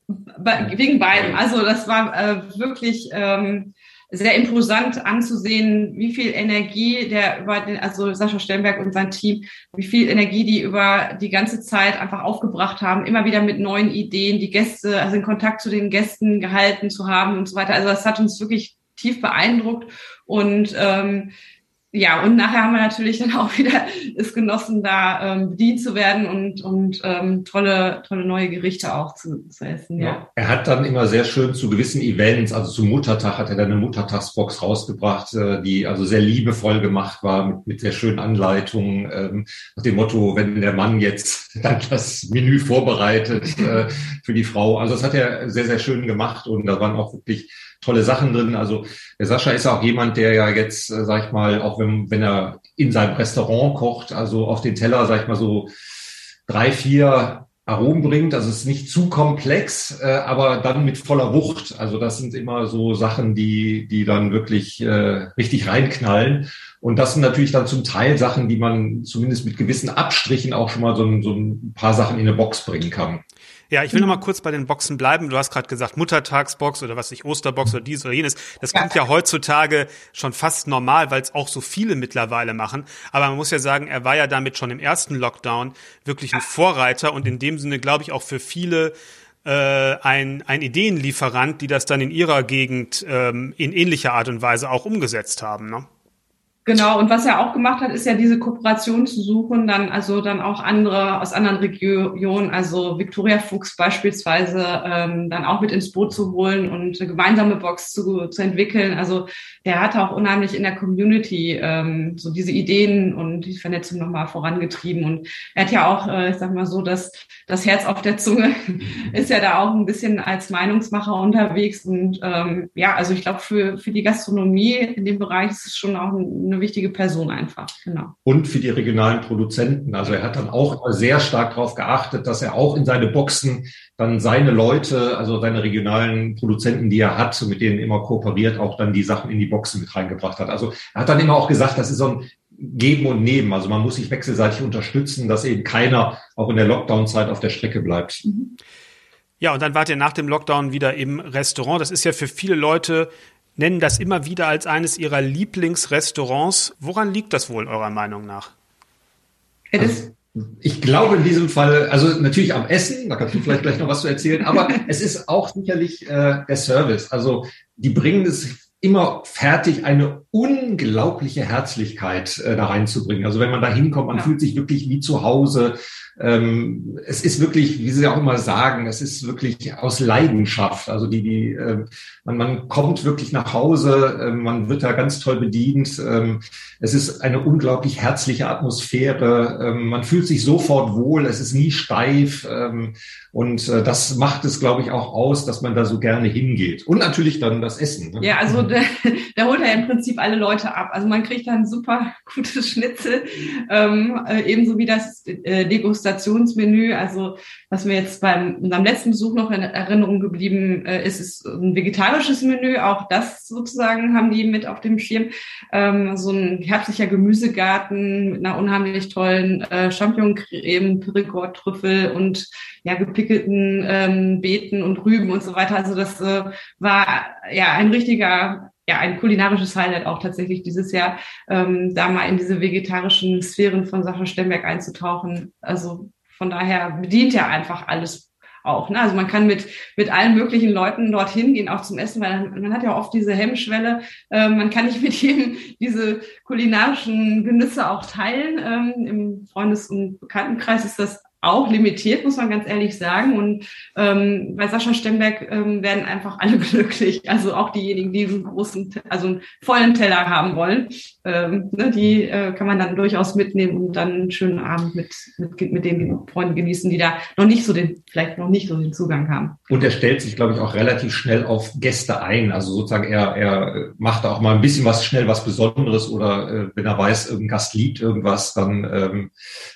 Wegen beidem. Also das war äh, wirklich ähm, sehr imposant anzusehen, wie viel Energie der über den, also Sascha Stellenberg und sein Team, wie viel Energie die über die ganze Zeit einfach aufgebracht haben, immer wieder mit neuen Ideen, die Gäste, also in Kontakt zu den Gästen gehalten zu haben und so weiter. Also das hat uns wirklich tief beeindruckt und ähm, ja, und nachher haben wir natürlich dann auch wieder es genossen, da ähm, bedient zu werden und, und ähm, tolle, tolle neue Gerichte auch zu, zu essen. Ja. ja. Er hat dann immer sehr schön zu gewissen Events, also zum Muttertag hat er dann eine Muttertagsbox rausgebracht, äh, die also sehr liebevoll gemacht war, mit, mit sehr schönen Anleitungen, ähm, nach dem Motto, wenn der Mann jetzt dann das Menü vorbereitet äh, für die Frau. Also das hat er sehr, sehr schön gemacht und da waren auch wirklich tolle Sachen drin. Also der Sascha ist auch jemand, der ja jetzt, äh, sag ich mal, auch wenn, wenn er in seinem Restaurant kocht, also auf den Teller, sag ich mal, so drei, vier Aromen bringt. Also es ist nicht zu komplex, äh, aber dann mit voller Wucht. Also das sind immer so Sachen, die, die dann wirklich äh, richtig reinknallen. Und das sind natürlich dann zum Teil Sachen, die man zumindest mit gewissen Abstrichen auch schon mal so, so ein paar Sachen in eine Box bringen kann. Ja, ich will noch mal kurz bei den Boxen bleiben. Du hast gerade gesagt Muttertagsbox oder was ich Osterbox oder dies oder jenes. Das ja. kommt ja heutzutage schon fast normal, weil es auch so viele mittlerweile machen. Aber man muss ja sagen, er war ja damit schon im ersten Lockdown wirklich ein Vorreiter und in dem Sinne glaube ich auch für viele äh, ein, ein Ideenlieferant, die das dann in ihrer Gegend ähm, in ähnlicher Art und Weise auch umgesetzt haben. Ne? Genau, und was er auch gemacht hat, ist ja diese Kooperation zu suchen, dann also dann auch andere aus anderen Regionen, also Victoria Fuchs beispielsweise, ähm, dann auch mit ins Boot zu holen und eine gemeinsame Box zu, zu entwickeln. Also der hat auch unheimlich in der Community ähm, so diese Ideen und die Vernetzung nochmal vorangetrieben. Und er hat ja auch, äh, ich sag mal so, dass das Herz auf der Zunge ist ja da auch ein bisschen als Meinungsmacher unterwegs. Und ähm, ja, also ich glaube, für, für die Gastronomie in dem Bereich ist es schon auch ein eine wichtige Person einfach. Genau. Und für die regionalen Produzenten. Also er hat dann auch sehr stark darauf geachtet, dass er auch in seine Boxen dann seine Leute, also seine regionalen Produzenten, die er hat, mit denen immer kooperiert, auch dann die Sachen in die Boxen mit reingebracht hat. Also er hat dann immer auch gesagt, das ist so ein Geben und Nehmen. Also man muss sich wechselseitig unterstützen, dass eben keiner auch in der Lockdown-Zeit auf der Strecke bleibt. Mhm. Ja, und dann wart ihr nach dem Lockdown wieder im Restaurant. Das ist ja für viele Leute nennen das immer wieder als eines ihrer Lieblingsrestaurants. Woran liegt das wohl eurer Meinung nach? Also, ich glaube in diesem Fall, also natürlich am Essen, da kannst du vielleicht gleich noch was zu erzählen, aber es ist auch sicherlich äh, der Service. Also die bringen es immer fertig, eine unglaubliche Herzlichkeit äh, da reinzubringen. Also wenn man da hinkommt, man ja. fühlt sich wirklich wie zu Hause. Ähm, es ist wirklich, wie Sie auch immer sagen, es ist wirklich aus Leidenschaft. Also die, die, äh, man, man kommt wirklich nach Hause, äh, man wird da ganz toll bedient. Ähm, es ist eine unglaublich herzliche Atmosphäre. Ähm, man fühlt sich sofort wohl. Es ist nie steif. Ähm, und äh, das macht es, glaube ich, auch aus, dass man da so gerne hingeht. Und natürlich dann das Essen. Ne? Ja, also da, da holt er im Prinzip alle Leute ab. Also man kriegt dann super gutes Schnitzel, ähm, äh, ebenso wie das äh, Degustationsmenü. Also was mir jetzt beim unserem letzten Besuch noch in Erinnerung geblieben äh, ist, ist ein vegetarisches Menü. Auch das sozusagen haben die mit auf dem Schirm. Ähm, so ein herzlicher Gemüsegarten mit einer unheimlich tollen äh, Champignon-Creme, Perigord-Trüffel und ja, gepickelten ähm, Beeten und Rüben und so weiter. Also das äh, war ja ein richtiger ja, ein kulinarisches Highlight auch tatsächlich dieses Jahr, ähm, da mal in diese vegetarischen Sphären von Sascha Stemberg einzutauchen. Also von daher bedient er einfach alles auch. Ne? Also man kann mit, mit allen möglichen Leuten dorthin gehen, auch zum Essen, weil man hat ja oft diese Hemmschwelle. Äh, man kann nicht mit jedem diese kulinarischen Genüsse auch teilen. Ähm, Im Freundes- und Bekanntenkreis ist das auch limitiert, muss man ganz ehrlich sagen. Und ähm, bei Sascha Stemberg ähm, werden einfach alle glücklich. Also auch diejenigen, die einen großen, also einen vollen Teller haben wollen, ähm, ne, die äh, kann man dann durchaus mitnehmen und dann einen schönen Abend mit, mit, mit den Freunden genießen, die da noch nicht so den, vielleicht noch nicht so den Zugang haben. Und er stellt sich, glaube ich, auch relativ schnell auf Gäste ein. Also sozusagen er, er macht auch mal ein bisschen was schnell was Besonderes oder äh, wenn er weiß, irgendein Gast liebt irgendwas, dann ähm,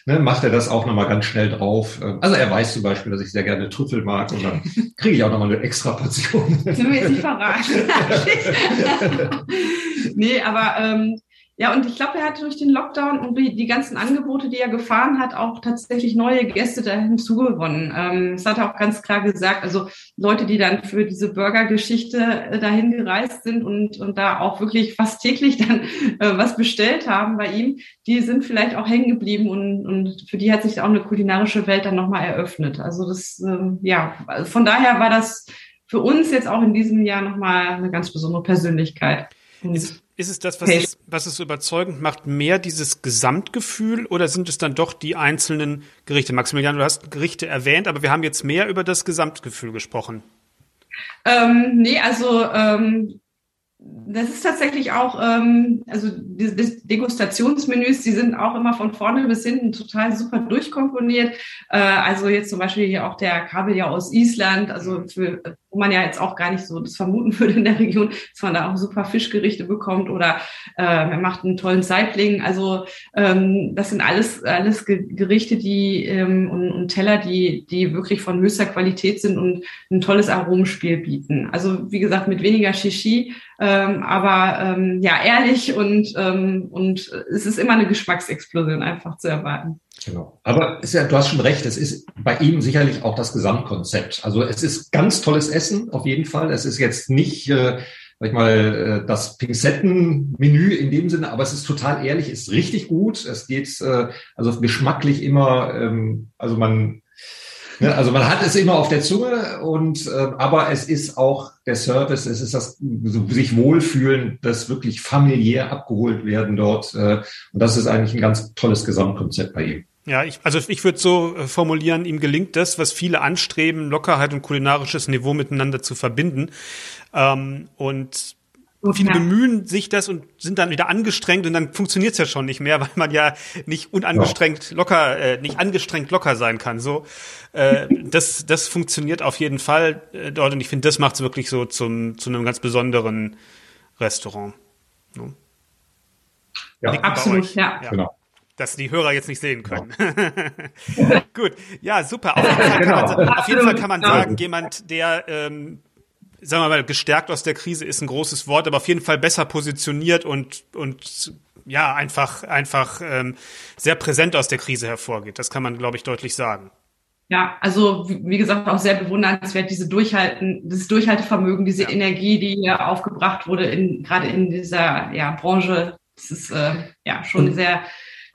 ne, macht er das auch nochmal ganz schnell drauf. Ähm, also er weiß zum Beispiel, dass ich sehr gerne Trüffel mag und dann kriege ich auch nochmal eine extra Portion. Sind wir jetzt nicht verraten. nee, aber ähm, Ja, und ich glaube, er hat durch den Lockdown und die, ganzen Angebote, die er gefahren hat, auch tatsächlich neue Gäste da hinzugewonnen. Ähm, das hat er auch ganz klar gesagt. Also Leute, die dann für diese Burger-Geschichte äh, dahin gereist sind und, und da auch wirklich fast täglich dann äh, was bestellt haben bei ihm, die sind vielleicht auch hängen geblieben und, und für die hat sich auch eine kulinarische Welt dann nochmal eröffnet. Also das, ähm, ja, von daher war das für uns jetzt auch in diesem Jahr nochmal eine ganz besondere Persönlichkeit. Ist, ist es das, was, es, was es so überzeugend macht, mehr dieses Gesamtgefühl oder sind es dann doch die einzelnen Gerichte? Maximilian, du hast Gerichte erwähnt, aber wir haben jetzt mehr über das Gesamtgefühl gesprochen. Ähm, nee, also ähm, das ist tatsächlich auch, ähm, also die, die Degustationsmenüs, die sind auch immer von vorne bis hinten total super durchkomponiert. Äh, also jetzt zum Beispiel hier auch der Kabeljau aus Island, also für, wo man ja jetzt auch gar nicht so das vermuten würde in der Region, dass man da auch super Fischgerichte bekommt oder äh, er macht einen tollen Saibling. Also ähm, das sind alles alles Gerichte, die ähm, und, und Teller, die die wirklich von höchster Qualität sind und ein tolles Aromenspiel bieten. Also wie gesagt mit weniger Shishi ähm, aber ähm, ja, ehrlich und, ähm, und es ist immer eine Geschmacksexplosion einfach zu erwarten. Genau. Aber ja, du hast schon recht, es ist bei ihm sicherlich auch das Gesamtkonzept. Also es ist ganz tolles Essen, auf jeden Fall. Es ist jetzt nicht, äh, sag ich mal, äh, das Pinzettenmenü in dem Sinne, aber es ist total ehrlich, ist richtig gut. Es geht äh, also geschmacklich immer, ähm, also man also man hat es immer auf der Zunge und äh, aber es ist auch der Service, es ist das so sich wohlfühlen, das wirklich familiär abgeholt werden dort äh, und das ist eigentlich ein ganz tolles Gesamtkonzept bei ihm. Ja, ich, also ich würde so äh, formulieren, ihm gelingt das, was viele anstreben, Lockerheit und kulinarisches Niveau miteinander zu verbinden. Ähm, und Viele bemühen sich das und sind dann wieder angestrengt und dann funktioniert es ja schon nicht mehr, weil man ja nicht unangestrengt locker, äh, nicht angestrengt locker sein kann. So, äh, das, das funktioniert auf jeden Fall äh, dort und ich finde, das macht es wirklich so zum zu einem ganz besonderen Restaurant. No? Ja, absolut, ja. ja. Genau dass die Hörer jetzt nicht sehen können. Genau. Gut, ja, super. Auf jeden Fall kann man, genau. auf jeden Fall kann man sagen, jemand, der ähm, sagen wir mal, gestärkt aus der Krise ist ein großes Wort, aber auf jeden Fall besser positioniert und, und ja, einfach, einfach ähm, sehr präsent aus der Krise hervorgeht. Das kann man, glaube ich, deutlich sagen. Ja, also wie gesagt, auch sehr bewundernswert, diese Durchhalten, dieses Durchhaltevermögen, diese ja. Energie, die hier aufgebracht wurde, in, gerade in dieser ja, Branche. Das ist äh, ja schon sehr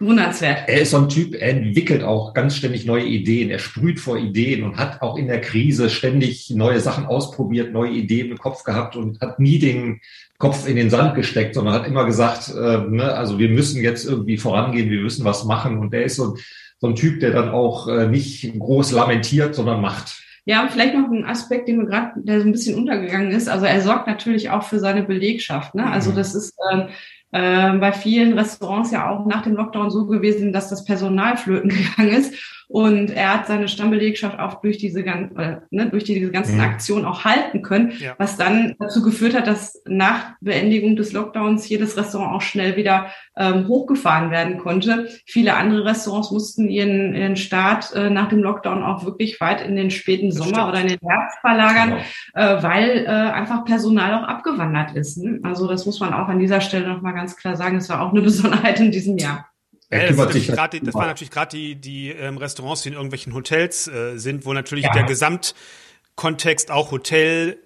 Wundernswert. Er ist so ein Typ, er entwickelt auch ganz ständig neue Ideen. Er sprüht vor Ideen und hat auch in der Krise ständig neue Sachen ausprobiert, neue Ideen im Kopf gehabt und hat nie den Kopf in den Sand gesteckt, sondern hat immer gesagt, äh, ne, also wir müssen jetzt irgendwie vorangehen, wir müssen was machen. Und er ist so, so ein Typ, der dann auch äh, nicht groß lamentiert, sondern macht. Ja, und vielleicht noch ein Aspekt, den wir gerade, der so ein bisschen untergegangen ist. Also er sorgt natürlich auch für seine Belegschaft. Ne? Also mhm. das ist äh, äh, bei vielen Restaurants ja auch nach dem Lockdown so gewesen, dass das Personal flöten gegangen ist. Und er hat seine Stammbelegschaft auch durch diese, äh, ne, durch diese ganzen mhm. Aktionen auch halten können, ja. was dann dazu geführt hat, dass nach Beendigung des Lockdowns jedes Restaurant auch schnell wieder ähm, hochgefahren werden konnte. Viele andere Restaurants mussten ihren, ihren Start äh, nach dem Lockdown auch wirklich weit in den späten das Sommer stimmt. oder in den Herbst verlagern, genau. äh, weil äh, einfach Personal auch abgewandert ist. Ne? Also das muss man auch an dieser Stelle nochmal ganz klar sagen. Das war auch eine Besonderheit in diesem Jahr. Er kümmert das, sich grad, das waren natürlich gerade die, die ähm, Restaurants, die in irgendwelchen Hotels äh, sind, wo natürlich ja. der Gesamtkontext auch Hotel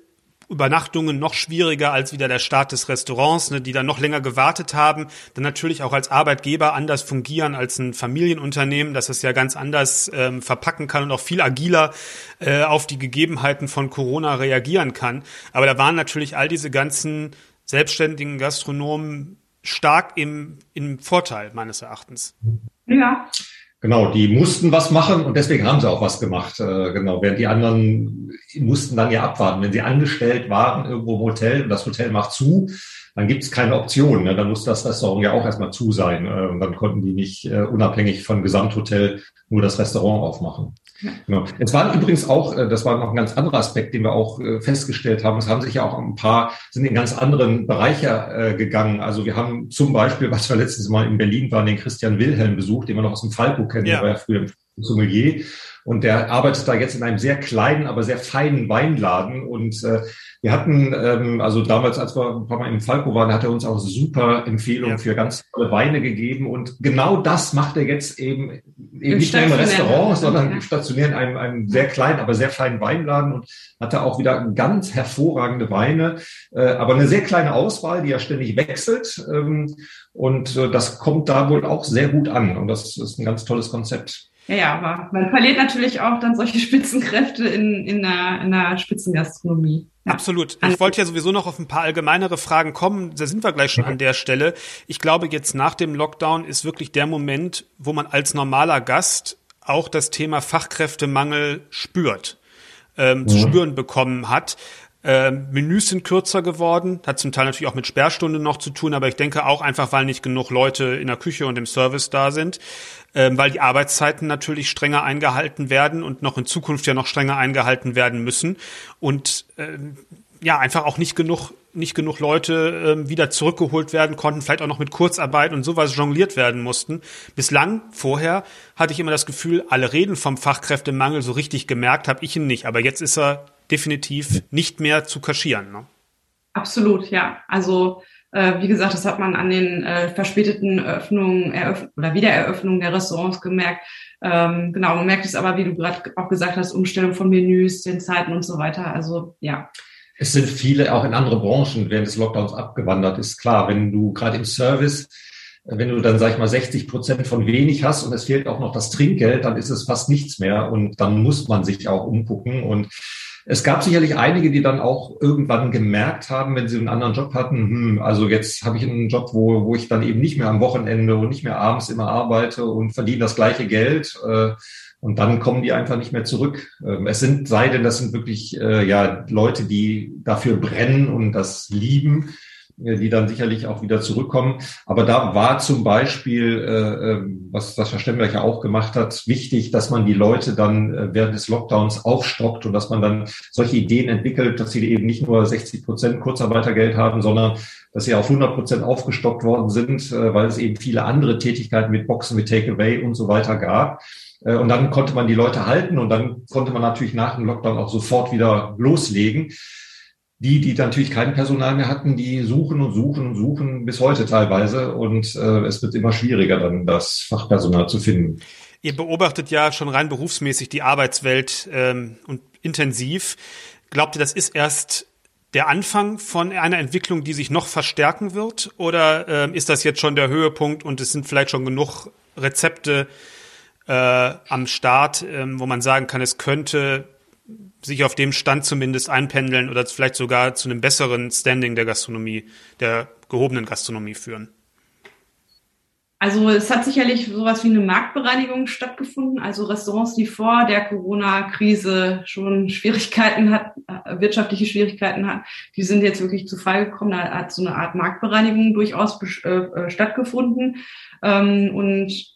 Übernachtungen noch schwieriger als wieder der Start des Restaurants, ne, die dann noch länger gewartet haben, dann natürlich auch als Arbeitgeber anders fungieren als ein Familienunternehmen, dass es ja ganz anders ähm, verpacken kann und auch viel agiler äh, auf die Gegebenheiten von Corona reagieren kann. Aber da waren natürlich all diese ganzen selbstständigen Gastronomen stark im, im Vorteil, meines Erachtens. Ja. Genau, die mussten was machen und deswegen haben sie auch was gemacht. Äh, genau, während die anderen mussten dann ja abwarten. Wenn sie angestellt waren irgendwo im Hotel und das Hotel macht zu, dann gibt es keine Option. Ne? Dann muss das Restaurant ja auch erstmal zu sein. Äh, und dann konnten die nicht äh, unabhängig vom Gesamthotel nur das Restaurant aufmachen. Genau. Es waren übrigens auch, äh, das war noch ein ganz anderer Aspekt, den wir auch äh, festgestellt haben. Es haben sich ja auch ein paar, sind in ganz anderen Bereiche äh, gegangen. Also wir haben zum Beispiel, was wir letztes Mal in Berlin waren, den Christian Wilhelm besucht, den wir noch aus dem Falco kennen, ja. der war ja früher im Sommelier. Und der arbeitet da jetzt in einem sehr kleinen, aber sehr feinen Weinladen. Und äh, wir hatten, ähm, also damals, als wir ein paar Mal im Falco waren, hat er uns auch super Empfehlungen ja. für ganz tolle Weine gegeben. Und genau das macht er jetzt eben, eben nicht nur im Restaurant, sondern ja. stationär in einem, einem sehr kleinen, aber sehr feinen Weinladen und hatte auch wieder ganz hervorragende Weine, äh, aber eine sehr kleine Auswahl, die ja ständig wechselt. Ähm, und äh, das kommt da wohl auch sehr gut an. Und das ist ein ganz tolles Konzept. Ja, ja, aber man verliert natürlich auch dann solche Spitzenkräfte in, in, einer, in einer Spitzengastronomie. Ja. Absolut. Ich wollte ja sowieso noch auf ein paar allgemeinere Fragen kommen. Da sind wir gleich schon an der Stelle. Ich glaube, jetzt nach dem Lockdown ist wirklich der Moment, wo man als normaler Gast auch das Thema Fachkräftemangel spürt, ähm, mhm. zu spüren bekommen hat. Ähm, Menüs sind kürzer geworden, hat zum Teil natürlich auch mit Sperrstunde noch zu tun, aber ich denke auch einfach, weil nicht genug Leute in der Küche und im Service da sind, ähm, weil die Arbeitszeiten natürlich strenger eingehalten werden und noch in Zukunft ja noch strenger eingehalten werden müssen und ähm, ja einfach auch nicht genug nicht genug Leute ähm, wieder zurückgeholt werden konnten, vielleicht auch noch mit Kurzarbeit und sowas jongliert werden mussten. Bislang, vorher, hatte ich immer das Gefühl, alle reden vom Fachkräftemangel, so richtig gemerkt habe ich ihn nicht. Aber jetzt ist er definitiv nicht mehr zu kaschieren. Ne? Absolut, ja. Also äh, wie gesagt, das hat man an den äh, verspäteten Öffnungen Eröff oder Wiedereröffnungen der Restaurants gemerkt. Ähm, genau, man merkt es aber, wie du gerade auch gesagt hast, Umstellung von Menüs, den Zeiten und so weiter. Also ja. Es sind viele auch in andere Branchen während des Lockdowns abgewandert, ist klar. Wenn du gerade im Service wenn du dann, sag ich mal, 60 Prozent von wenig hast und es fehlt auch noch das Trinkgeld, dann ist es fast nichts mehr und dann muss man sich auch umgucken und es gab sicherlich einige, die dann auch irgendwann gemerkt haben, wenn sie einen anderen Job hatten, hm, also jetzt habe ich einen Job, wo, wo ich dann eben nicht mehr am Wochenende und nicht mehr abends immer arbeite und verdiene das gleiche Geld. Äh, und dann kommen die einfach nicht mehr zurück. Ähm, es sind, sei denn, das sind wirklich äh, ja Leute, die dafür brennen und das lieben die dann sicherlich auch wieder zurückkommen. Aber da war zum Beispiel, äh, ähm, was, Herr Stemberg ja auch gemacht hat, wichtig, dass man die Leute dann äh, während des Lockdowns aufstockt und dass man dann solche Ideen entwickelt, dass sie eben nicht nur 60 Prozent Kurzarbeitergeld haben, sondern dass sie auf 100 Prozent aufgestockt worden sind, äh, weil es eben viele andere Tätigkeiten mit Boxen, mit Takeaway und so weiter gab. Äh, und dann konnte man die Leute halten und dann konnte man natürlich nach dem Lockdown auch sofort wieder loslegen. Die, die natürlich kein Personal mehr hatten, die suchen und suchen und suchen bis heute teilweise. Und äh, es wird immer schwieriger, dann das Fachpersonal zu finden. Ihr beobachtet ja schon rein berufsmäßig die Arbeitswelt ähm, und intensiv. Glaubt ihr, das ist erst der Anfang von einer Entwicklung, die sich noch verstärken wird? Oder ähm, ist das jetzt schon der Höhepunkt und es sind vielleicht schon genug Rezepte äh, am Start, ähm, wo man sagen kann, es könnte sich auf dem Stand zumindest einpendeln oder vielleicht sogar zu einem besseren Standing der Gastronomie, der gehobenen Gastronomie führen? Also es hat sicherlich sowas wie eine Marktbereinigung stattgefunden. Also Restaurants, die vor der Corona-Krise schon Schwierigkeiten hatten, äh, wirtschaftliche Schwierigkeiten hatten, die sind jetzt wirklich zu Fall gekommen. Da hat so eine Art Marktbereinigung durchaus äh, äh, stattgefunden. Ähm, und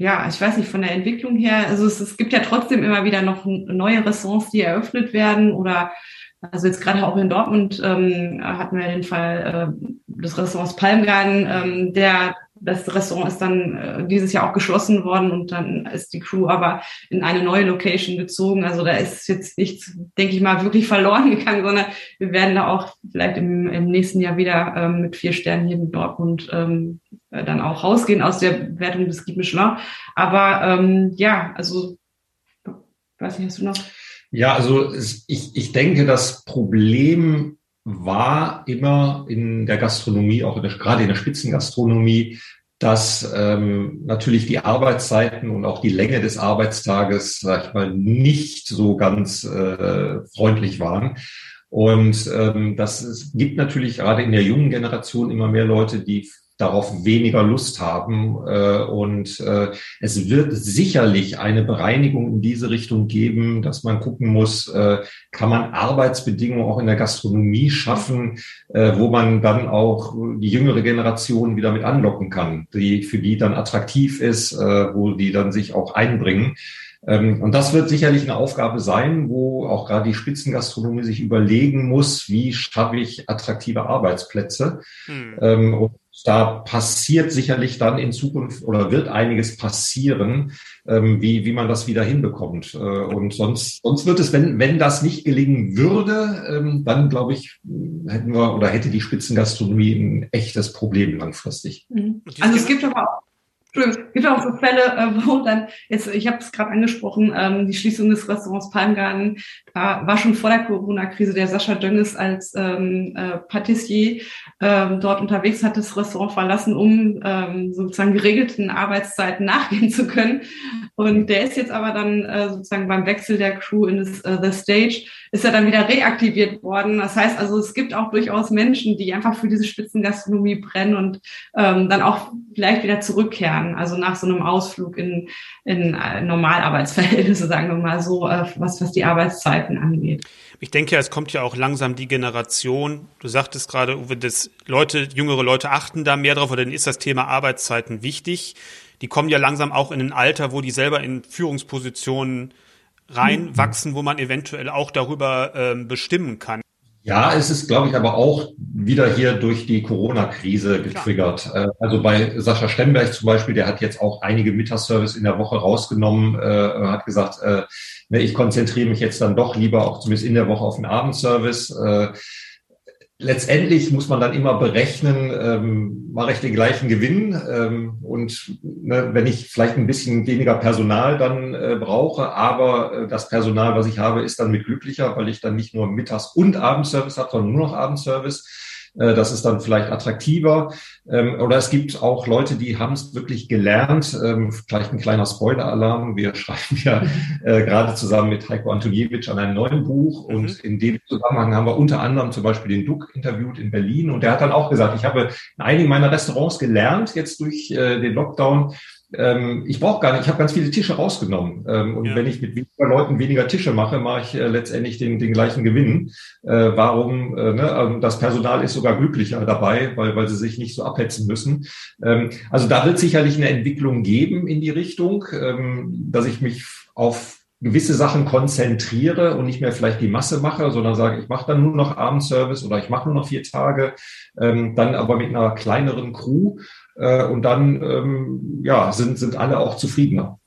ja, ich weiß nicht, von der Entwicklung her, also es, es gibt ja trotzdem immer wieder noch neue Restaurants, die eröffnet werden oder also jetzt gerade auch in Dortmund ähm, hatten wir den Fall äh, des Restaurants Palmgarten, ähm, der das Restaurant ist dann äh, dieses Jahr auch geschlossen worden und dann ist die Crew aber in eine neue Location gezogen. Also da ist jetzt nichts, denke ich mal, wirklich verloren gegangen, sondern wir werden da auch vielleicht im, im nächsten Jahr wieder ähm, mit vier Sternen hier in Dortmund ähm, äh, dann auch rausgehen aus der Wertung des Guide. Aber ähm, ja, also weiß nicht, hast du noch? Ja, also ich, ich denke, das Problem war immer in der Gastronomie, auch in der, gerade in der Spitzengastronomie, dass ähm, natürlich die Arbeitszeiten und auch die Länge des Arbeitstages, sag ich mal, nicht so ganz äh, freundlich waren. Und ähm, das es gibt natürlich gerade in der jungen Generation immer mehr Leute, die darauf weniger Lust haben. Äh, und äh, es wird sicherlich eine Bereinigung in diese Richtung geben, dass man gucken muss, äh, kann man Arbeitsbedingungen auch in der Gastronomie schaffen, äh, wo man dann auch die jüngere Generation wieder mit anlocken kann, die für die dann attraktiv ist, äh, wo die dann sich auch einbringen. Ähm, und das wird sicherlich eine Aufgabe sein, wo auch gerade die Spitzengastronomie sich überlegen muss, wie schaffe ich attraktive Arbeitsplätze. Hm. Ähm, und da passiert sicherlich dann in Zukunft oder wird einiges passieren, ähm, wie, wie man das wieder hinbekommt. Äh, und sonst, sonst wird es, wenn, wenn das nicht gelingen würde, ähm, dann glaube ich, hätten wir oder hätte die Spitzengastronomie ein echtes Problem langfristig. Mhm. Also es gibt aber auch es gibt auch so Fälle, äh, wo dann, jetzt, ich habe es gerade angesprochen, ähm, die Schließung des Restaurants Palmgarten war, schon vor der Corona-Krise. Der Sascha Dönges als ähm, äh, Patissier ähm, dort unterwegs hat das Restaurant verlassen, um ähm, sozusagen geregelten Arbeitszeiten nachgehen zu können. Und der ist jetzt aber dann äh, sozusagen beim Wechsel der Crew in das, uh, The Stage, ist er dann wieder reaktiviert worden. Das heißt also, es gibt auch durchaus Menschen, die einfach für diese Spitzengastronomie brennen und ähm, dann auch vielleicht wieder zurückkehren. Also nach so einem Ausflug in, in äh, Normalarbeitsverhältnisse, sagen wir mal so, äh, was, was die Arbeitszeiten angeht. Ich denke, es kommt ja auch langsam die Generation. Du sagtest gerade, Uwe, dass Leute, jüngere Leute achten da mehr drauf oder dann ist das Thema Arbeitszeiten wichtig. Die kommen ja langsam auch in ein Alter, wo die selber in Führungspositionen reinwachsen, wo man eventuell auch darüber ähm, bestimmen kann. Ja, es ist, glaube ich, aber auch wieder hier durch die Corona-Krise getriggert. Klar. Äh, also bei Sascha Stemberg zum Beispiel, der hat jetzt auch einige Mittagsservice in der Woche rausgenommen, äh, hat gesagt, äh, ne, ich konzentriere mich jetzt dann doch lieber auch zumindest in der Woche auf den Abendservice. Äh, letztendlich muss man dann immer berechnen, ähm, mache ich den gleichen Gewinn ähm, und ne, wenn ich vielleicht ein bisschen weniger Personal dann äh, brauche, aber äh, das Personal, was ich habe, ist dann mit glücklicher, weil ich dann nicht nur Mittags- und Abendservice habe, sondern nur noch Abendservice äh, das ist dann vielleicht attraktiver. Ähm, oder es gibt auch Leute, die haben es wirklich gelernt. Ähm, vielleicht ein kleiner Spoiler-Alarm. Wir schreiben ja äh, gerade zusammen mit Heiko Antoniewicz an einem neuen Buch. Mhm. Und in dem Zusammenhang haben wir unter anderem zum Beispiel den Duck interviewt in Berlin. Und der hat dann auch gesagt, ich habe in einigen meiner Restaurants gelernt, jetzt durch äh, den Lockdown, ähm, ich brauche gar nicht, ich habe ganz viele Tische rausgenommen. Ähm, und ja. wenn ich mit weniger Leuten weniger Tische mache, mache ich äh, letztendlich den, den gleichen Gewinn. Äh, warum? Äh, ne? Also das Personal ist sogar glücklicher dabei, weil, weil sie sich nicht so abhetzen müssen. Ähm, also da wird sicherlich eine Entwicklung geben in die Richtung, ähm, dass ich mich auf gewisse Sachen konzentriere und nicht mehr vielleicht die Masse mache, sondern sage, ich mache dann nur noch Abendservice oder ich mache nur noch vier Tage, ähm, dann aber mit einer kleineren Crew äh, und dann ähm, ja, sind, sind alle auch zufriedener.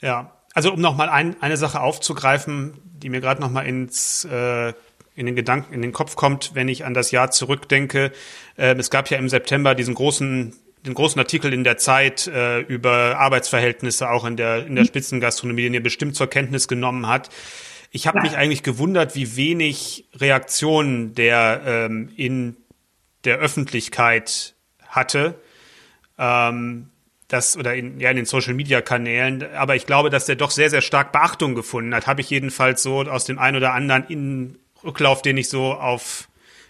Ja, also um nochmal ein, eine Sache aufzugreifen, die mir gerade nochmal ins äh, in den Gedanken, in den Kopf kommt, wenn ich an das Jahr zurückdenke. Äh, es gab ja im September diesen großen den großen Artikel in der Zeit äh, über Arbeitsverhältnisse auch in der in der mhm. Spitzengastronomie, den ihr bestimmt zur Kenntnis genommen hat. Ich habe ja. mich eigentlich gewundert, wie wenig Reaktionen der ähm, in der Öffentlichkeit hatte ähm, das oder in, ja in den Social Media Kanälen, aber ich glaube, dass der doch sehr sehr stark Beachtung gefunden hat. Habe ich jedenfalls so aus dem ein oder anderen in Rücklauf, den ich so auf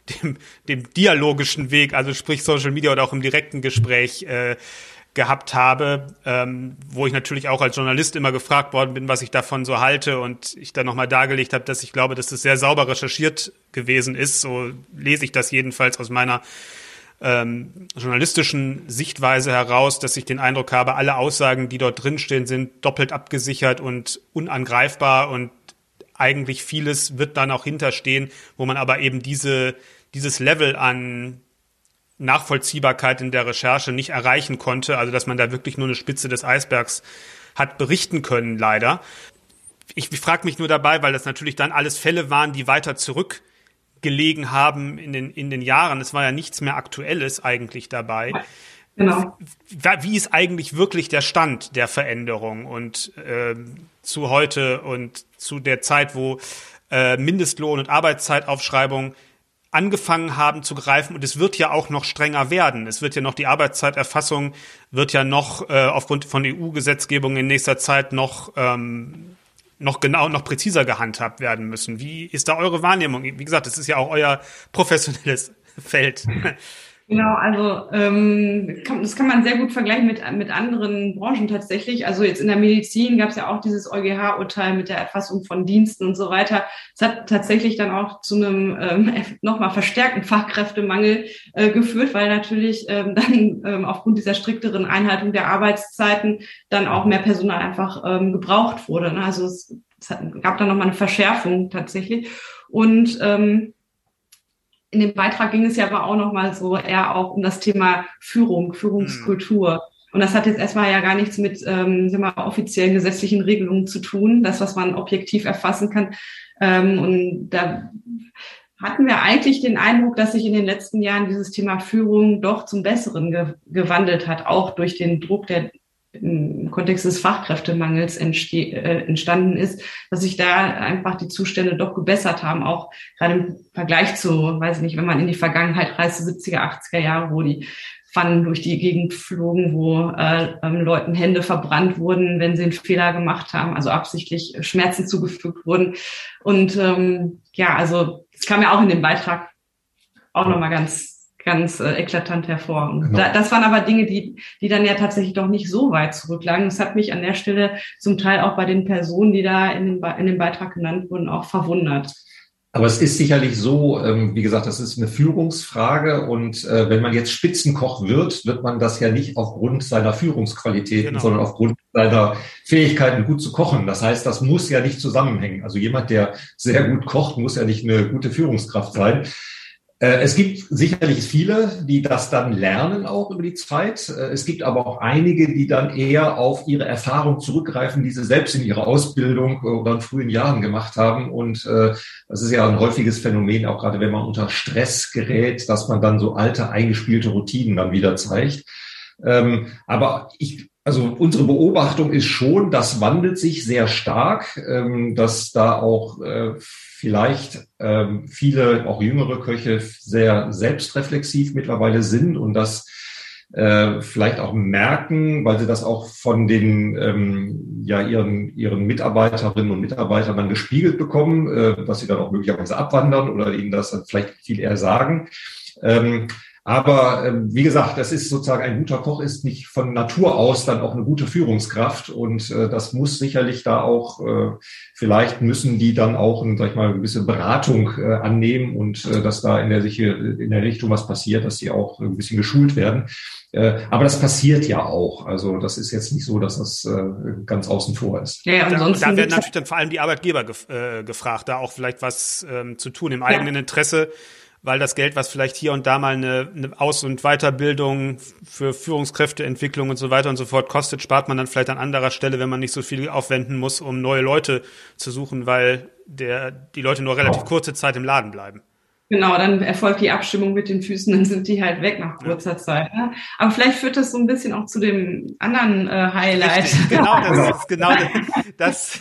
dem, dem dialogischen Weg, also sprich Social Media oder auch im direkten Gespräch äh, gehabt habe, ähm, wo ich natürlich auch als Journalist immer gefragt worden bin, was ich davon so halte und ich dann nochmal dargelegt habe, dass ich glaube, dass das sehr sauber recherchiert gewesen ist. So lese ich das jedenfalls aus meiner ähm, journalistischen Sichtweise heraus, dass ich den Eindruck habe, alle Aussagen, die dort drinstehen, sind doppelt abgesichert und unangreifbar und eigentlich vieles wird dann auch hinterstehen, wo man aber eben diese, dieses Level an Nachvollziehbarkeit in der Recherche nicht erreichen konnte, also dass man da wirklich nur eine Spitze des Eisbergs hat berichten können, leider. Ich, ich frage mich nur dabei, weil das natürlich dann alles Fälle waren, die weiter zurück gelegen haben in den, in den Jahren. Es war ja nichts mehr Aktuelles eigentlich dabei. Genau. Wie ist eigentlich wirklich der Stand der Veränderung und äh, zu heute und zu der Zeit, wo äh, Mindestlohn und Arbeitszeitaufschreibung angefangen haben zu greifen und es wird ja auch noch strenger werden. Es wird ja noch die Arbeitszeiterfassung wird ja noch äh, aufgrund von EU-Gesetzgebung in nächster Zeit noch ähm, noch genau, noch präziser gehandhabt werden müssen. Wie ist da eure Wahrnehmung? Wie gesagt, das ist ja auch euer professionelles Feld. Genau, also ähm, das kann man sehr gut vergleichen mit, mit anderen Branchen tatsächlich. Also jetzt in der Medizin gab es ja auch dieses EuGH-Urteil mit der Erfassung von Diensten und so weiter. Es hat tatsächlich dann auch zu einem ähm, nochmal verstärkten Fachkräftemangel äh, geführt, weil natürlich ähm, dann ähm, aufgrund dieser strikteren Einhaltung der Arbeitszeiten dann auch mehr Personal einfach ähm, gebraucht wurde. Ne? Also es, es gab dann nochmal eine Verschärfung tatsächlich. Und ähm, in dem Beitrag ging es ja aber auch nochmal so eher auch um das Thema Führung, Führungskultur. Mhm. Und das hat jetzt erstmal ja gar nichts mit ähm, sagen wir, offiziellen gesetzlichen Regelungen zu tun, das, was man objektiv erfassen kann. Ähm, und da hatten wir eigentlich den Eindruck, dass sich in den letzten Jahren dieses Thema Führung doch zum Besseren ge gewandelt hat, auch durch den Druck, der im Kontext des Fachkräftemangels äh, entstanden ist, dass sich da einfach die Zustände doch gebessert haben, auch gerade im Vergleich zu, weiß ich nicht, wenn man in die Vergangenheit reist, 70er, 80er Jahre, wo die Pfannen durch die Gegend flogen, wo äh, ähm, Leuten Hände verbrannt wurden, wenn sie einen Fehler gemacht haben, also absichtlich Schmerzen zugefügt wurden. Und ähm, ja, also es kam ja auch in dem Beitrag auch nochmal ganz ganz äh, eklatant hervor. Und genau. da, das waren aber Dinge, die, die dann ja tatsächlich doch nicht so weit zurücklagen. Das hat mich an der Stelle zum Teil auch bei den Personen, die da in, den, in dem Beitrag genannt wurden, auch verwundert. Aber es ist sicherlich so, ähm, wie gesagt, das ist eine Führungsfrage und äh, wenn man jetzt Spitzenkoch wird, wird man das ja nicht aufgrund seiner Führungsqualitäten, genau. sondern aufgrund seiner Fähigkeiten, gut zu kochen. Das heißt, das muss ja nicht zusammenhängen. Also jemand, der sehr gut kocht, muss ja nicht eine gute Führungskraft sein. Äh, es gibt sicherlich viele, die das dann lernen auch über die Zeit. Äh, es gibt aber auch einige, die dann eher auf ihre Erfahrung zurückgreifen, die sie selbst in ihrer Ausbildung oder in frühen Jahren gemacht haben. Und äh, das ist ja ein häufiges Phänomen, auch gerade wenn man unter Stress gerät, dass man dann so alte eingespielte Routinen dann wieder zeigt. Ähm, aber ich also unsere Beobachtung ist schon, das wandelt sich sehr stark, ähm, dass da auch äh, vielleicht ähm, viele, auch jüngere Köche sehr selbstreflexiv mittlerweile sind und das äh, vielleicht auch merken, weil sie das auch von den ähm, ja ihren ihren Mitarbeiterinnen und Mitarbeitern dann gespiegelt bekommen, äh, dass sie dann auch möglicherweise abwandern oder ihnen das dann vielleicht viel eher sagen. Aber ähm, wie gesagt, das ist sozusagen ein guter Koch ist nicht von Natur aus dann auch eine gute Führungskraft und äh, das muss sicherlich da auch äh, vielleicht müssen die dann auch, sag ich mal, eine gewisse Beratung äh, annehmen und äh, dass da in der sich in der Richtung was passiert, dass sie auch ein bisschen geschult werden. Äh, aber das passiert ja auch. Also das ist jetzt nicht so, dass das äh, ganz außen vor ist. Ja, ja da, da werden natürlich dann vor allem die Arbeitgeber gef äh, gefragt, da auch vielleicht was ähm, zu tun im eigenen ja. Interesse weil das Geld, was vielleicht hier und da mal eine, eine Aus- und Weiterbildung für Führungskräfteentwicklung und so weiter und so fort kostet, spart man dann vielleicht an anderer Stelle, wenn man nicht so viel aufwenden muss, um neue Leute zu suchen, weil der, die Leute nur relativ kurze Zeit im Laden bleiben. Genau, dann erfolgt die Abstimmung mit den Füßen, dann sind die halt weg nach kurzer. Zeit. Ne? Aber vielleicht führt das so ein bisschen auch zu dem anderen äh, Highlight. Richtig, genau, das ist genau, das,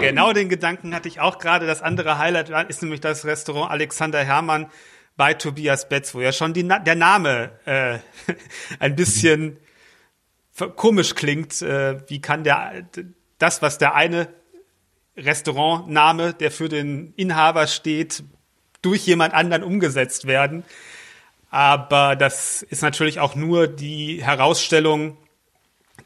genau den Gedanken hatte ich auch gerade. Das andere Highlight ist nämlich das Restaurant Alexander Hermann bei Tobias Betz, wo ja schon die, der Name äh, ein bisschen komisch klingt. Äh, wie kann der das, was der eine Restaurantname, der für den Inhaber steht, durch jemand anderen umgesetzt werden. Aber das ist natürlich auch nur die Herausstellung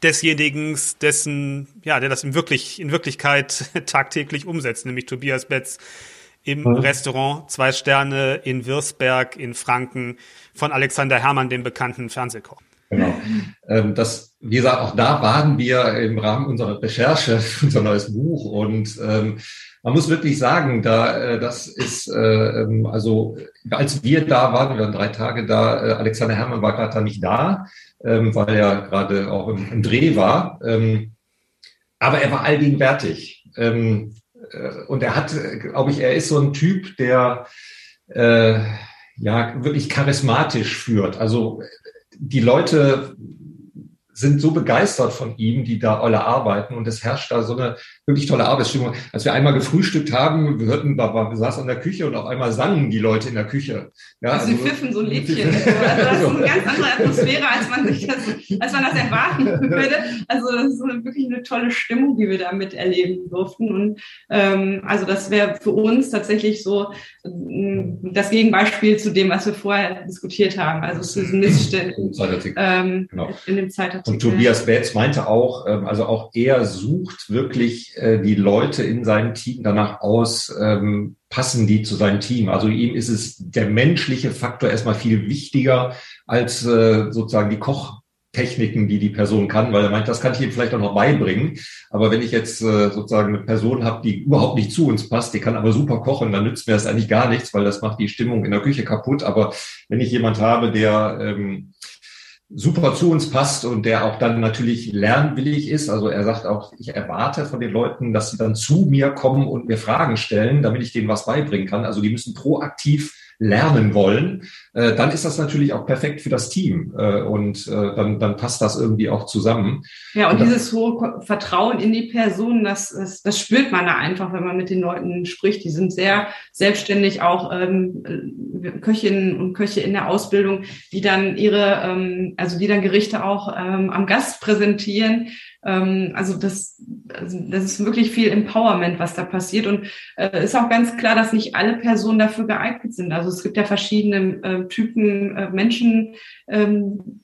desjenigen, dessen, ja, der das in, wirklich, in Wirklichkeit tagtäglich umsetzt, nämlich Tobias Betz im mhm. Restaurant Zwei Sterne in Wirsberg in Franken von Alexander Hermann, dem bekannten Fernsehkoch. Genau. Ähm, das, wie gesagt, auch da waren wir im Rahmen unserer Recherche für unser neues Buch und ähm, man muss wirklich sagen, da äh, das ist äh, ähm, also als wir da waren, wir waren drei Tage da, äh, Alexander Herrmann war gerade da nicht da, ähm, weil er gerade auch im, im Dreh war. Ähm, aber er war allgegenwärtig. Und er hat, glaube ich, er ist so ein Typ, der ja wirklich charismatisch führt. Also die Leute sind so begeistert von ihm, die da alle arbeiten und es herrscht da so eine wirklich tolle Arbeitsstimmung. Als wir einmal gefrühstückt haben, wir hörten, wir, saßen an der Küche und auf einmal sangen die Leute in der Küche. Ja, also, sie also, pfiffen so ein Liedchen. Also das ist eine ganz andere Atmosphäre, als man sich das, als man das erwarten würde. Also das ist wirklich eine tolle Stimmung, die wir da miterleben durften. Und ähm, also das wäre für uns tatsächlich so mm, das Gegenbeispiel zu dem, was wir vorher diskutiert haben. Also zu diesen Missständen ähm, genau. in dem Zeitartikel. Und Tobias Betz meinte auch, ähm, also auch er sucht wirklich äh, die Leute in seinem Team danach aus, ähm, passen die zu seinem Team. Also ihm ist es der menschliche Faktor erstmal viel wichtiger als äh, sozusagen die Koch Techniken, die die Person kann, weil er meint, das kann ich ihm vielleicht auch noch beibringen. Aber wenn ich jetzt äh, sozusagen eine Person habe, die überhaupt nicht zu uns passt, die kann aber super kochen, dann nützt mir das eigentlich gar nichts, weil das macht die Stimmung in der Küche kaputt. Aber wenn ich jemand habe, der ähm, super zu uns passt und der auch dann natürlich lernwillig ist. Also er sagt auch, ich erwarte von den Leuten, dass sie dann zu mir kommen und mir Fragen stellen, damit ich denen was beibringen kann. Also die müssen proaktiv lernen wollen, äh, dann ist das natürlich auch perfekt für das Team äh, und äh, dann, dann passt das irgendwie auch zusammen. Ja, und, und dieses hohe Vertrauen in die Person, das, das, das spürt man da einfach, wenn man mit den Leuten spricht. Die sind sehr selbstständig, auch ähm, Köchinnen und Köche in der Ausbildung, die dann ihre, ähm, also die dann Gerichte auch ähm, am Gast präsentieren ähm, also das, also das ist wirklich viel Empowerment, was da passiert. Und äh, ist auch ganz klar, dass nicht alle Personen dafür geeignet sind. Also es gibt ja verschiedene äh, Typen äh, Menschen, ähm,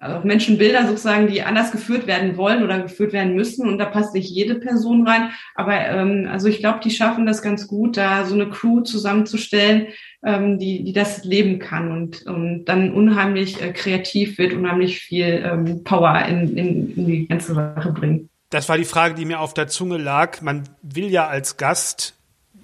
also Menschenbilder sozusagen, die anders geführt werden wollen oder geführt werden müssen. Und da passt nicht jede Person rein. Aber ähm, also ich glaube, die schaffen das ganz gut, da so eine Crew zusammenzustellen, ähm, die, die das leben kann und, und dann unheimlich äh, kreativ wird, unheimlich viel ähm, Power in, in, in die ganze Sache bringt. Das war die Frage, die mir auf der Zunge lag. Man will ja als Gast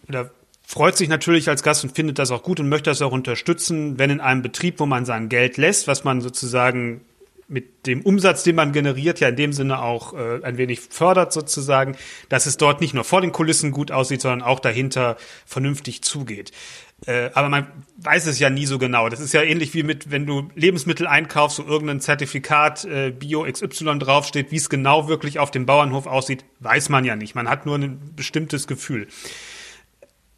oder freut sich natürlich als Gast und findet das auch gut und möchte das auch unterstützen, wenn in einem Betrieb, wo man sein Geld lässt, was man sozusagen mit dem Umsatz, den man generiert, ja in dem Sinne auch äh, ein wenig fördert sozusagen, dass es dort nicht nur vor den Kulissen gut aussieht, sondern auch dahinter vernünftig zugeht. Äh, aber man weiß es ja nie so genau. Das ist ja ähnlich wie mit, wenn du Lebensmittel einkaufst, wo irgendein Zertifikat äh, Bio XY draufsteht, wie es genau wirklich auf dem Bauernhof aussieht, weiß man ja nicht. Man hat nur ein bestimmtes Gefühl.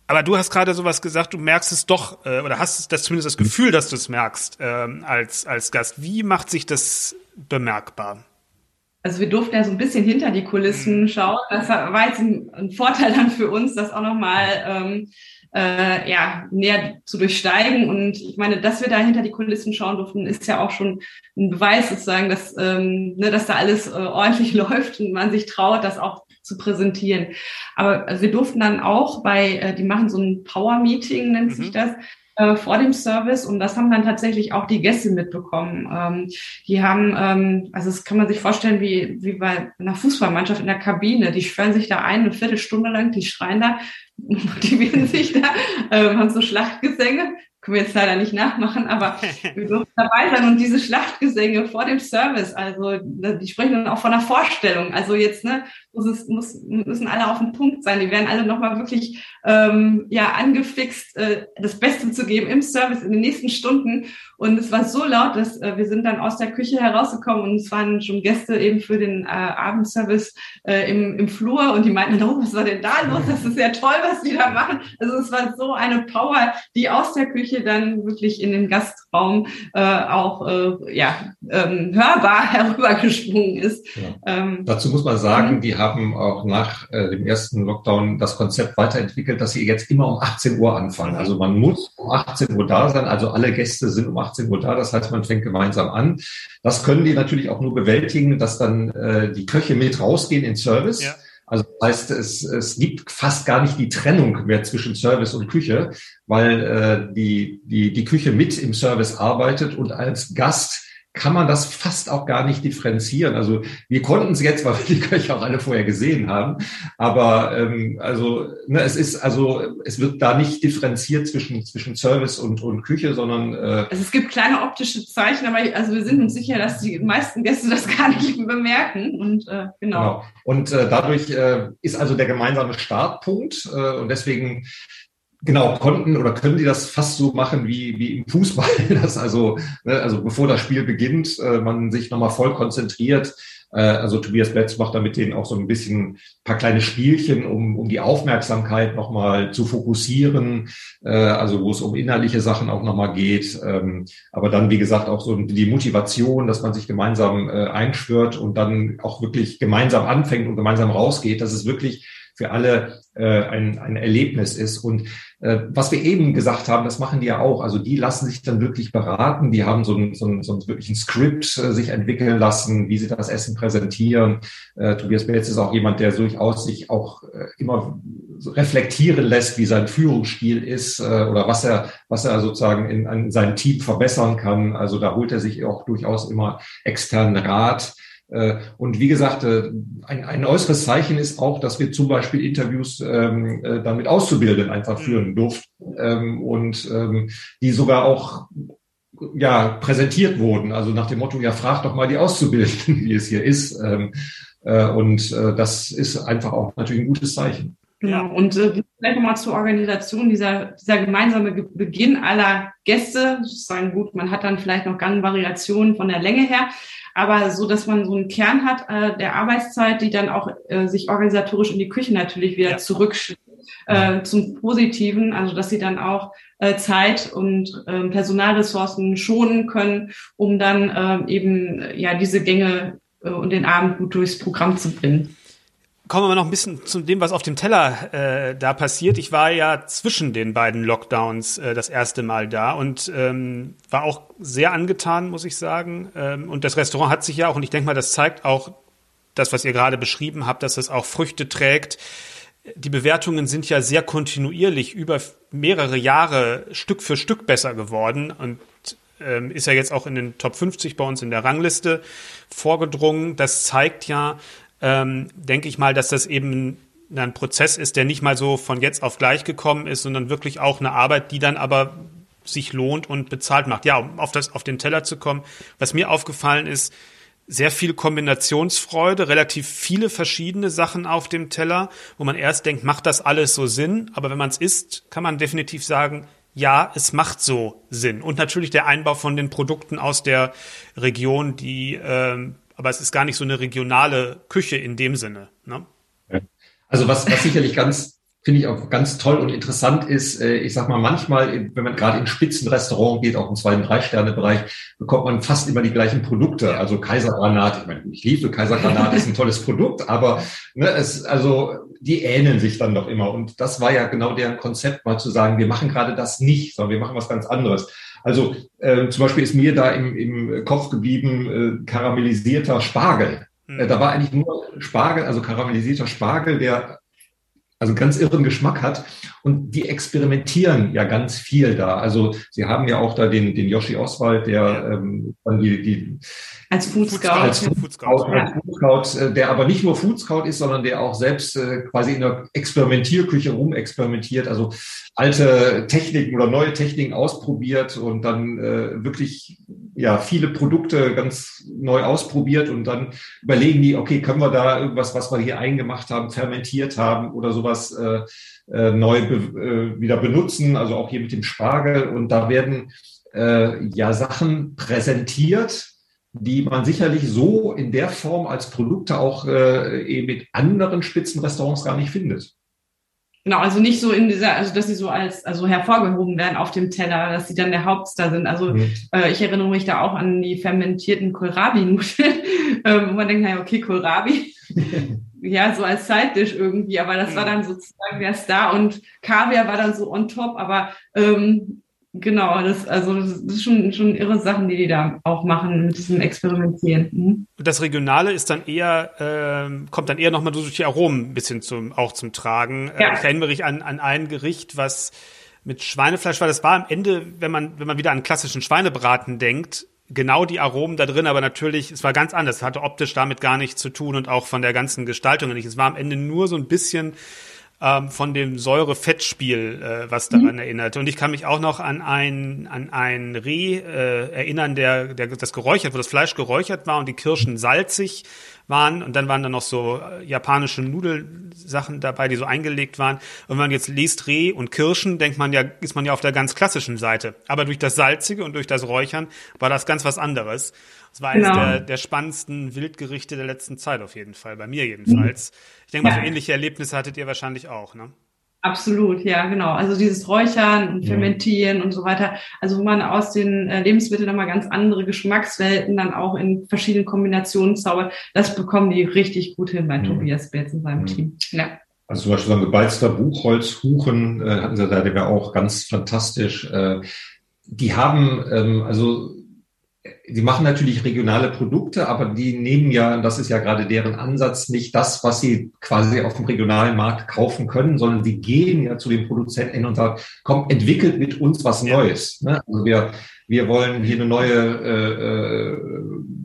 Aber du hast gerade sowas gesagt, du merkst es doch, äh, oder hast das zumindest das Gefühl, dass du es merkst ähm, als, als Gast. Wie macht sich das bemerkbar? Also wir durften ja so ein bisschen hinter die Kulissen mhm. schauen. Das war jetzt ein, ein Vorteil dann für uns, das auch nochmal ähm, äh, ja, näher zu durchsteigen. Und ich meine, dass wir da hinter die Kulissen schauen durften, ist ja auch schon ein Beweis sozusagen, dass, ähm, ne, dass da alles äh, ordentlich läuft und man sich traut, das auch zu präsentieren. Aber wir durften dann auch bei, äh, die machen so ein Power-Meeting, nennt mhm. sich das, äh, vor dem Service und das haben dann tatsächlich auch die Gäste mitbekommen. Ähm, die haben, ähm, also das kann man sich vorstellen wie, wie bei einer Fußballmannschaft in der Kabine. Die schwören sich da ein, eine Viertelstunde lang, die schreien da, motivieren sich da, äh, haben so Schlachtgesänge können wir jetzt leider nicht nachmachen, aber wir durften dabei sein und diese Schlachtgesänge vor dem Service, also die sprechen dann auch von einer Vorstellung. Also jetzt ne, muss es, muss, müssen alle auf den Punkt sein. Die werden alle nochmal wirklich ähm, ja angefixt, äh, das Beste zu geben im Service in den nächsten Stunden. Und es war so laut, dass äh, wir sind dann aus der Küche herausgekommen und es waren schon Gäste eben für den äh, Abendservice äh, im, im Flur und die meinten, oh, was war denn da los? Das ist ja toll, was die da machen. Also es war so eine Power, die aus der Küche dann wirklich in den Gastraum äh, auch äh, ja, ähm, hörbar herübergesprungen ist. Ja. Ähm, Dazu muss man sagen, die haben auch nach äh, dem ersten Lockdown das Konzept weiterentwickelt, dass sie jetzt immer um 18 Uhr anfangen. Also man muss um 18 Uhr da sein. Also alle Gäste sind um 18 Uhr da. Das heißt, man fängt gemeinsam an. Das können die natürlich auch nur bewältigen, dass dann äh, die Köche mit rausgehen in Service. Ja. Also das heißt, es, es gibt fast gar nicht die Trennung mehr zwischen Service und Küche, weil äh, die, die, die Küche mit im Service arbeitet und als Gast kann man das fast auch gar nicht differenzieren. Also wir konnten es jetzt, weil wir die Köche auch alle vorher gesehen haben. Aber ähm, also ne, es ist also es wird da nicht differenziert zwischen zwischen Service und und Küche, sondern äh, also es gibt kleine optische Zeichen, aber also wir sind uns sicher, dass die meisten Gäste das gar nicht bemerken und äh, genau. genau. Und äh, dadurch äh, ist also der gemeinsame Startpunkt äh, und deswegen Genau, konnten oder können die das fast so machen wie, wie im Fußball, dass also, ne, also bevor das Spiel beginnt, äh, man sich nochmal voll konzentriert. Äh, also Tobias Betz macht da mit denen auch so ein bisschen paar kleine Spielchen, um, um die Aufmerksamkeit nochmal zu fokussieren, äh, also wo es um innerliche Sachen auch nochmal geht. Ähm, aber dann, wie gesagt, auch so die Motivation, dass man sich gemeinsam äh, einschwört und dann auch wirklich gemeinsam anfängt und gemeinsam rausgeht. Das ist wirklich für alle äh, ein, ein Erlebnis ist. Und äh, was wir eben gesagt haben, das machen die ja auch. Also die lassen sich dann wirklich beraten. Die haben so ein, so ein, so ein wirklich ein Skript äh, sich entwickeln lassen, wie sie das Essen präsentieren. Äh, Tobias Belz ist auch jemand, der durchaus sich auch äh, immer reflektieren lässt, wie sein Führungsstil ist äh, oder was er, was er sozusagen in, in seinem Team verbessern kann. Also da holt er sich auch durchaus immer externen Rat. Äh, und wie gesagt, äh, ein, ein äußeres Zeichen ist auch, dass wir zum Beispiel Interviews ähm, äh, dann mit Auszubildenden einfach mhm. führen durften ähm, und ähm, die sogar auch ja präsentiert wurden. Also nach dem Motto, ja, frag doch mal die Auszubildenden, wie es hier ist. Ähm, äh, und äh, das ist einfach auch natürlich ein gutes Zeichen. Ja, und äh, vielleicht nochmal zur Organisation dieser, dieser gemeinsame Beginn aller Gäste. Sozusagen gut, man hat dann vielleicht noch ganz Variationen von der Länge her, aber so, dass man so einen Kern hat äh, der Arbeitszeit, die dann auch äh, sich organisatorisch in die Küche natürlich wieder ja. zurück äh, zum Positiven, also dass sie dann auch äh, Zeit und äh, Personalressourcen schonen können, um dann äh, eben ja diese Gänge äh, und den Abend gut durchs Programm zu bringen kommen wir noch ein bisschen zu dem, was auf dem Teller äh, da passiert. Ich war ja zwischen den beiden Lockdowns äh, das erste Mal da und ähm, war auch sehr angetan, muss ich sagen. Ähm, und das Restaurant hat sich ja auch, und ich denke mal, das zeigt auch das, was ihr gerade beschrieben habt, dass es auch Früchte trägt. Die Bewertungen sind ja sehr kontinuierlich über mehrere Jahre Stück für Stück besser geworden und ähm, ist ja jetzt auch in den Top 50 bei uns in der Rangliste vorgedrungen. Das zeigt ja, ähm, denke ich mal, dass das eben ein Prozess ist, der nicht mal so von jetzt auf gleich gekommen ist, sondern wirklich auch eine Arbeit, die dann aber sich lohnt und bezahlt macht. Ja, um auf, das, auf den Teller zu kommen. Was mir aufgefallen ist, sehr viel Kombinationsfreude, relativ viele verschiedene Sachen auf dem Teller, wo man erst denkt, macht das alles so Sinn? Aber wenn man es isst, kann man definitiv sagen, ja, es macht so Sinn. Und natürlich der Einbau von den Produkten aus der Region, die ähm, aber es ist gar nicht so eine regionale Küche in dem Sinne. Ne? Also was, was sicherlich ganz finde ich auch ganz toll und interessant ist, äh, ich sag mal, manchmal, wenn man gerade in Spitzenrestaurant geht, auch im zweiten Drei-Sterne-Bereich, bekommt man fast immer die gleichen Produkte. Also Kaisergranat, ich meine, ich liebe Kaisergranat, ist ein tolles Produkt, aber ne, es, also die ähneln sich dann doch immer. Und das war ja genau deren Konzept, mal zu sagen, wir machen gerade das nicht, sondern wir machen was ganz anderes. Also äh, zum Beispiel ist mir da im, im Kopf geblieben äh, karamellisierter Spargel. Mhm. Äh, da war eigentlich nur Spargel, also karamellisierter Spargel, der also ganz irren Geschmack hat. Und die experimentieren ja ganz viel da. Also sie haben ja auch da den, den Yoshi Oswald, der ähm, dann die, die als Food Scout, als Food Scout, als Food Scout äh, der aber nicht nur Food Scout ist, sondern der auch selbst äh, quasi in der Experimentierküche rumexperimentiert, also alte Techniken oder neue Techniken ausprobiert und dann äh, wirklich ja viele Produkte ganz neu ausprobiert und dann überlegen die, okay, können wir da irgendwas, was wir hier eingemacht haben, fermentiert haben oder sowas äh, äh, neu be äh, wieder benutzen, also auch hier mit dem Spargel und da werden äh, ja Sachen präsentiert, die man sicherlich so in der Form als Produkte auch äh, eben mit anderen Spitzenrestaurants gar nicht findet. Genau, also nicht so in dieser, also dass sie so als also hervorgehoben werden auf dem Teller, dass sie dann der Hauptstar sind. Also mhm. äh, ich erinnere mich da auch an die fermentierten Kohlrabi-Nudeln, äh, wo man denkt, naja, okay, Kohlrabi, ja, so als Side-Dish irgendwie, aber das war dann sozusagen der Star und Kaviar war dann so on top, aber ähm, Genau, das, also das ist schon, schon irre Sachen, die die da auch machen mit diesem Experimentieren. Mhm. Das Regionale ist dann eher, äh, kommt dann eher nochmal durch die Aromen ein bisschen zum, auch zum Tragen. Äh, ja. Ich erinnere mich an, an ein Gericht, was mit Schweinefleisch war. Das war am Ende, wenn man, wenn man wieder an klassischen Schweinebraten denkt, genau die Aromen da drin, aber natürlich, es war ganz anders. Es hatte optisch damit gar nichts zu tun und auch von der ganzen Gestaltung nicht. Es war am Ende nur so ein bisschen ähm, von dem Säure-Fettspiel, äh, was daran mhm. erinnert. Und ich kann mich auch noch an ein, an ein Reh äh, erinnern, der, der das geräuchert, wo das Fleisch geräuchert war und die Kirschen salzig waren und dann waren da noch so äh, japanische Nudelsachen dabei, die so eingelegt waren. Und wenn man jetzt liest Reh und Kirschen, denkt man ja, ist man ja auf der ganz klassischen Seite. Aber durch das Salzige und durch das Räuchern war das ganz was anderes. Das war eines genau. der, der spannendsten Wildgerichte der letzten Zeit auf jeden Fall, bei mir jedenfalls. Ich denke mal, so ähnliche Erlebnisse hattet ihr wahrscheinlich auch, ne? Absolut, ja, genau. Also dieses Räuchern und Fermentieren ja. und so weiter. Also wo man aus den äh, Lebensmitteln nochmal ganz andere Geschmackswelten dann auch in verschiedenen Kombinationen zaubert, das bekommen die richtig gut hin bei ja. Tobias Betz in seinem ja. Team. Ja. Also zum Beispiel so ein gebeizter Buchholzhuchen äh, hatten sie da, der wäre auch ganz fantastisch. Äh, die haben, ähm, also die machen natürlich regionale Produkte, aber die nehmen ja, das ist ja gerade deren Ansatz, nicht das, was sie quasi auf dem regionalen Markt kaufen können, sondern sie gehen ja zu den Produzenten hin und sagen, komm, entwickelt mit uns was Neues. Ne? Also wir, wir wollen hier eine neue äh, äh,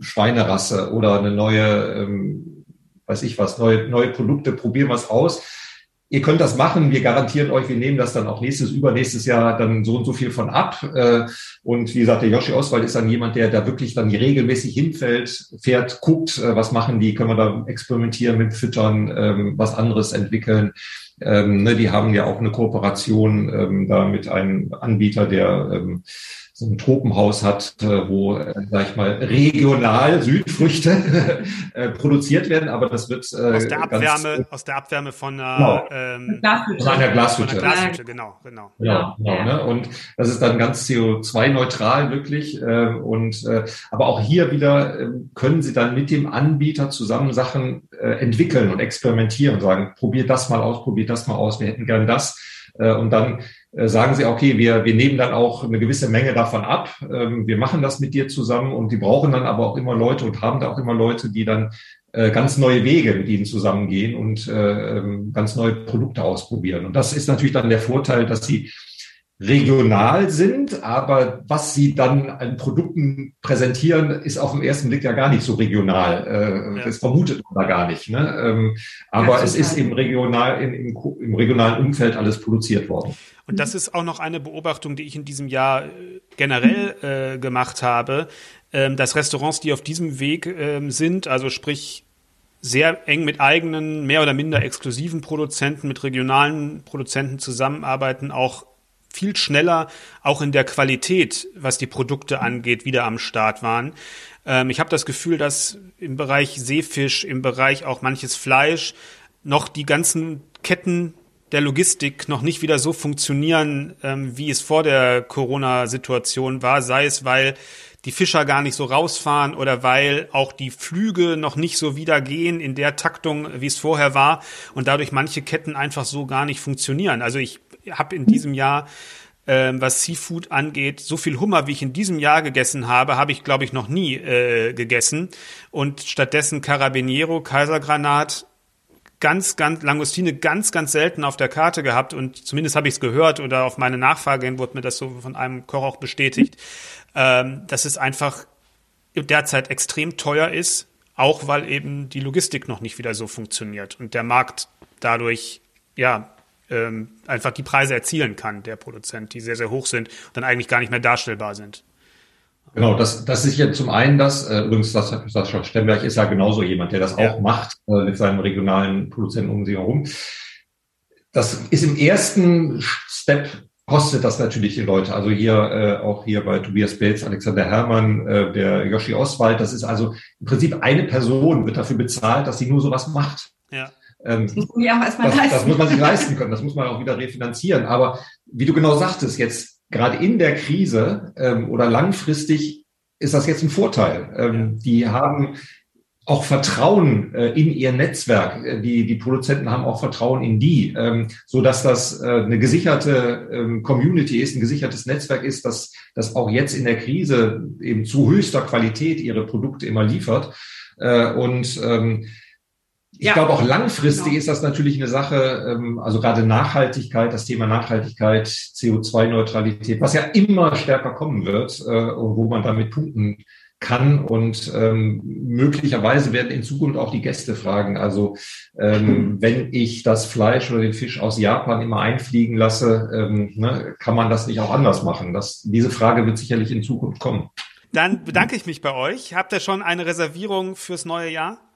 Schweinerasse oder eine neue, ähm, weiß ich was, neue, neue Produkte, probieren was aus ihr könnt das machen, wir garantieren euch, wir nehmen das dann auch nächstes, übernächstes Jahr dann so und so viel von ab. Äh, und wie gesagt, der Joshi Oswald ist dann jemand, der da wirklich dann regelmäßig hinfällt, fährt, guckt, äh, was machen die, können wir da experimentieren mit Füttern, ähm, was anderes entwickeln. Ähm, ne, die haben ja auch eine Kooperation ähm, da mit einem Anbieter, der so ein Tropenhaus hat, äh, wo, äh, sag ich mal, regional Südfrüchte äh, produziert werden, aber das wird äh, aus der Abwärme, ganz, aus der Abwärme von einer, genau. ähm, Glashütte. Von einer Glashütte. Von einer Glashütte, genau, genau. Ja, genau, ja. Ne? Und das ist dann ganz CO2-neutral wirklich. Äh, und äh, aber auch hier wieder äh, können Sie dann mit dem Anbieter zusammen Sachen äh, entwickeln und experimentieren und sagen, probiert das mal aus, probiert das mal aus, wir hätten gern das. Äh, und dann äh, sagen sie, okay, wir, wir nehmen dann auch eine gewisse Menge davon ab. Ähm, wir machen das mit dir zusammen und die brauchen dann aber auch immer Leute und haben da auch immer Leute, die dann äh, ganz neue Wege mit ihnen zusammengehen und ähm, ganz neue Produkte ausprobieren. Und das ist natürlich dann der Vorteil, dass sie regional sind, aber was sie dann an Produkten präsentieren, ist auf den ersten Blick ja gar nicht so regional. Äh, ja. Das vermutet man da gar nicht. Ne? Ähm, aber ja, es ist im, regional, im, im, im, regionalen Umfeld alles produziert worden. Und das ist auch noch eine Beobachtung, die ich in diesem Jahr äh, generell äh, gemacht habe, ähm, dass Restaurants, die auf diesem Weg ähm, sind, also sprich sehr eng mit eigenen, mehr oder minder exklusiven Produzenten, mit regionalen Produzenten zusammenarbeiten, auch viel schneller auch in der Qualität, was die Produkte angeht, wieder am Start waren. Ähm, ich habe das Gefühl, dass im Bereich Seefisch, im Bereich auch manches Fleisch noch die ganzen Ketten der Logistik noch nicht wieder so funktionieren, ähm, wie es vor der Corona-Situation war, sei es, weil die Fischer gar nicht so rausfahren oder weil auch die Flüge noch nicht so wieder gehen in der Taktung, wie es vorher war und dadurch manche Ketten einfach so gar nicht funktionieren. Also ich habe in diesem Jahr ähm, was Seafood angeht, so viel Hummer, wie ich in diesem Jahr gegessen habe, habe ich, glaube ich, noch nie äh, gegessen. Und stattdessen Carabiniero, Kaisergranat, ganz, ganz, Langustine ganz, ganz selten auf der Karte gehabt. Und zumindest habe ich es gehört oder auf meine Nachfrage hin wurde mir das so von einem Koch auch bestätigt, ähm, dass es einfach derzeit extrem teuer ist, auch weil eben die Logistik noch nicht wieder so funktioniert und der Markt dadurch ja ähm, einfach die Preise erzielen kann, der Produzent, die sehr, sehr hoch sind und dann eigentlich gar nicht mehr darstellbar sind. Genau, das, das ist ja zum einen das, äh, übrigens, das, Sascha Stemberg ist ja genauso jemand, der das ja. auch macht äh, mit seinem regionalen Produzenten um sich herum. Das ist im ersten Step kostet das natürlich die Leute. Also hier äh, auch hier bei Tobias Belz, Alexander Herrmann, äh, der Yoshi Oswald, das ist also im Prinzip eine Person wird dafür bezahlt, dass sie nur sowas macht. Ja. Ähm, das, muss man ja auch erstmal das, leisten. das muss man sich leisten können, das muss man auch wieder refinanzieren. Aber wie du genau sagtest, jetzt gerade in der Krise ähm, oder langfristig ist das jetzt ein Vorteil. Ähm, die haben auch Vertrauen äh, in ihr Netzwerk. Äh, die, die Produzenten haben auch Vertrauen in die, ähm, so dass das äh, eine gesicherte ähm, Community ist, ein gesichertes Netzwerk ist, dass das auch jetzt in der Krise eben zu höchster Qualität ihre Produkte immer liefert. Äh, und ähm, ich ja. glaube, auch langfristig genau. ist das natürlich eine Sache, ähm, also gerade Nachhaltigkeit, das Thema Nachhaltigkeit, CO2-Neutralität, was ja immer stärker kommen wird, äh, wo man damit punkten kann. Und ähm, möglicherweise werden in Zukunft auch die Gäste fragen. Also ähm, wenn ich das Fleisch oder den Fisch aus Japan immer einfliegen lasse, ähm, ne, kann man das nicht auch anders machen? Das, diese Frage wird sicherlich in Zukunft kommen. Dann bedanke ich mich bei euch. Habt ihr schon eine Reservierung fürs neue Jahr?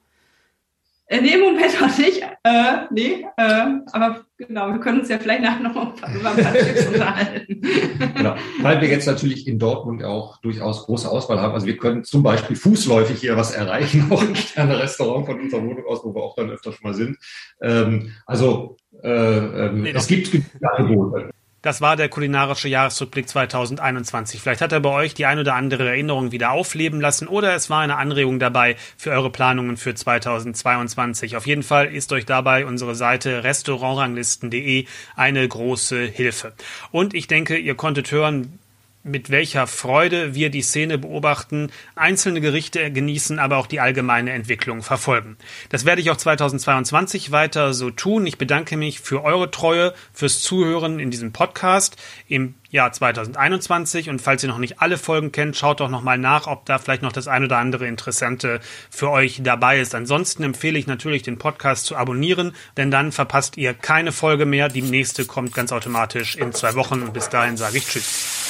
Äh, nee, im Moment noch nicht. Äh, nee, äh, aber genau, wir können uns ja vielleicht nachher noch über ein paar Tipps unterhalten. Genau, weil wir jetzt natürlich in Dortmund auch durchaus große Auswahl haben. Also wir können zum Beispiel fußläufig hier was erreichen, auch ein Sterne-Restaurant von unserer Wohnung aus, wo wir auch dann öfter schon mal sind. Ähm, also äh, ähm, nee, es gibt Angebote. Das war der kulinarische Jahresrückblick 2021. Vielleicht hat er bei euch die ein oder andere Erinnerung wieder aufleben lassen oder es war eine Anregung dabei für eure Planungen für 2022. Auf jeden Fall ist euch dabei unsere Seite restaurantranglisten.de eine große Hilfe. Und ich denke, ihr konntet hören, mit welcher Freude wir die Szene beobachten, einzelne Gerichte genießen, aber auch die allgemeine Entwicklung verfolgen. Das werde ich auch 2022 weiter so tun. Ich bedanke mich für eure Treue, fürs Zuhören in diesem Podcast im Jahr 2021 und falls ihr noch nicht alle Folgen kennt, schaut doch nochmal nach, ob da vielleicht noch das ein oder andere Interessante für euch dabei ist. Ansonsten empfehle ich natürlich den Podcast zu abonnieren, denn dann verpasst ihr keine Folge mehr. Die nächste kommt ganz automatisch in zwei Wochen und bis dahin sage ich Tschüss.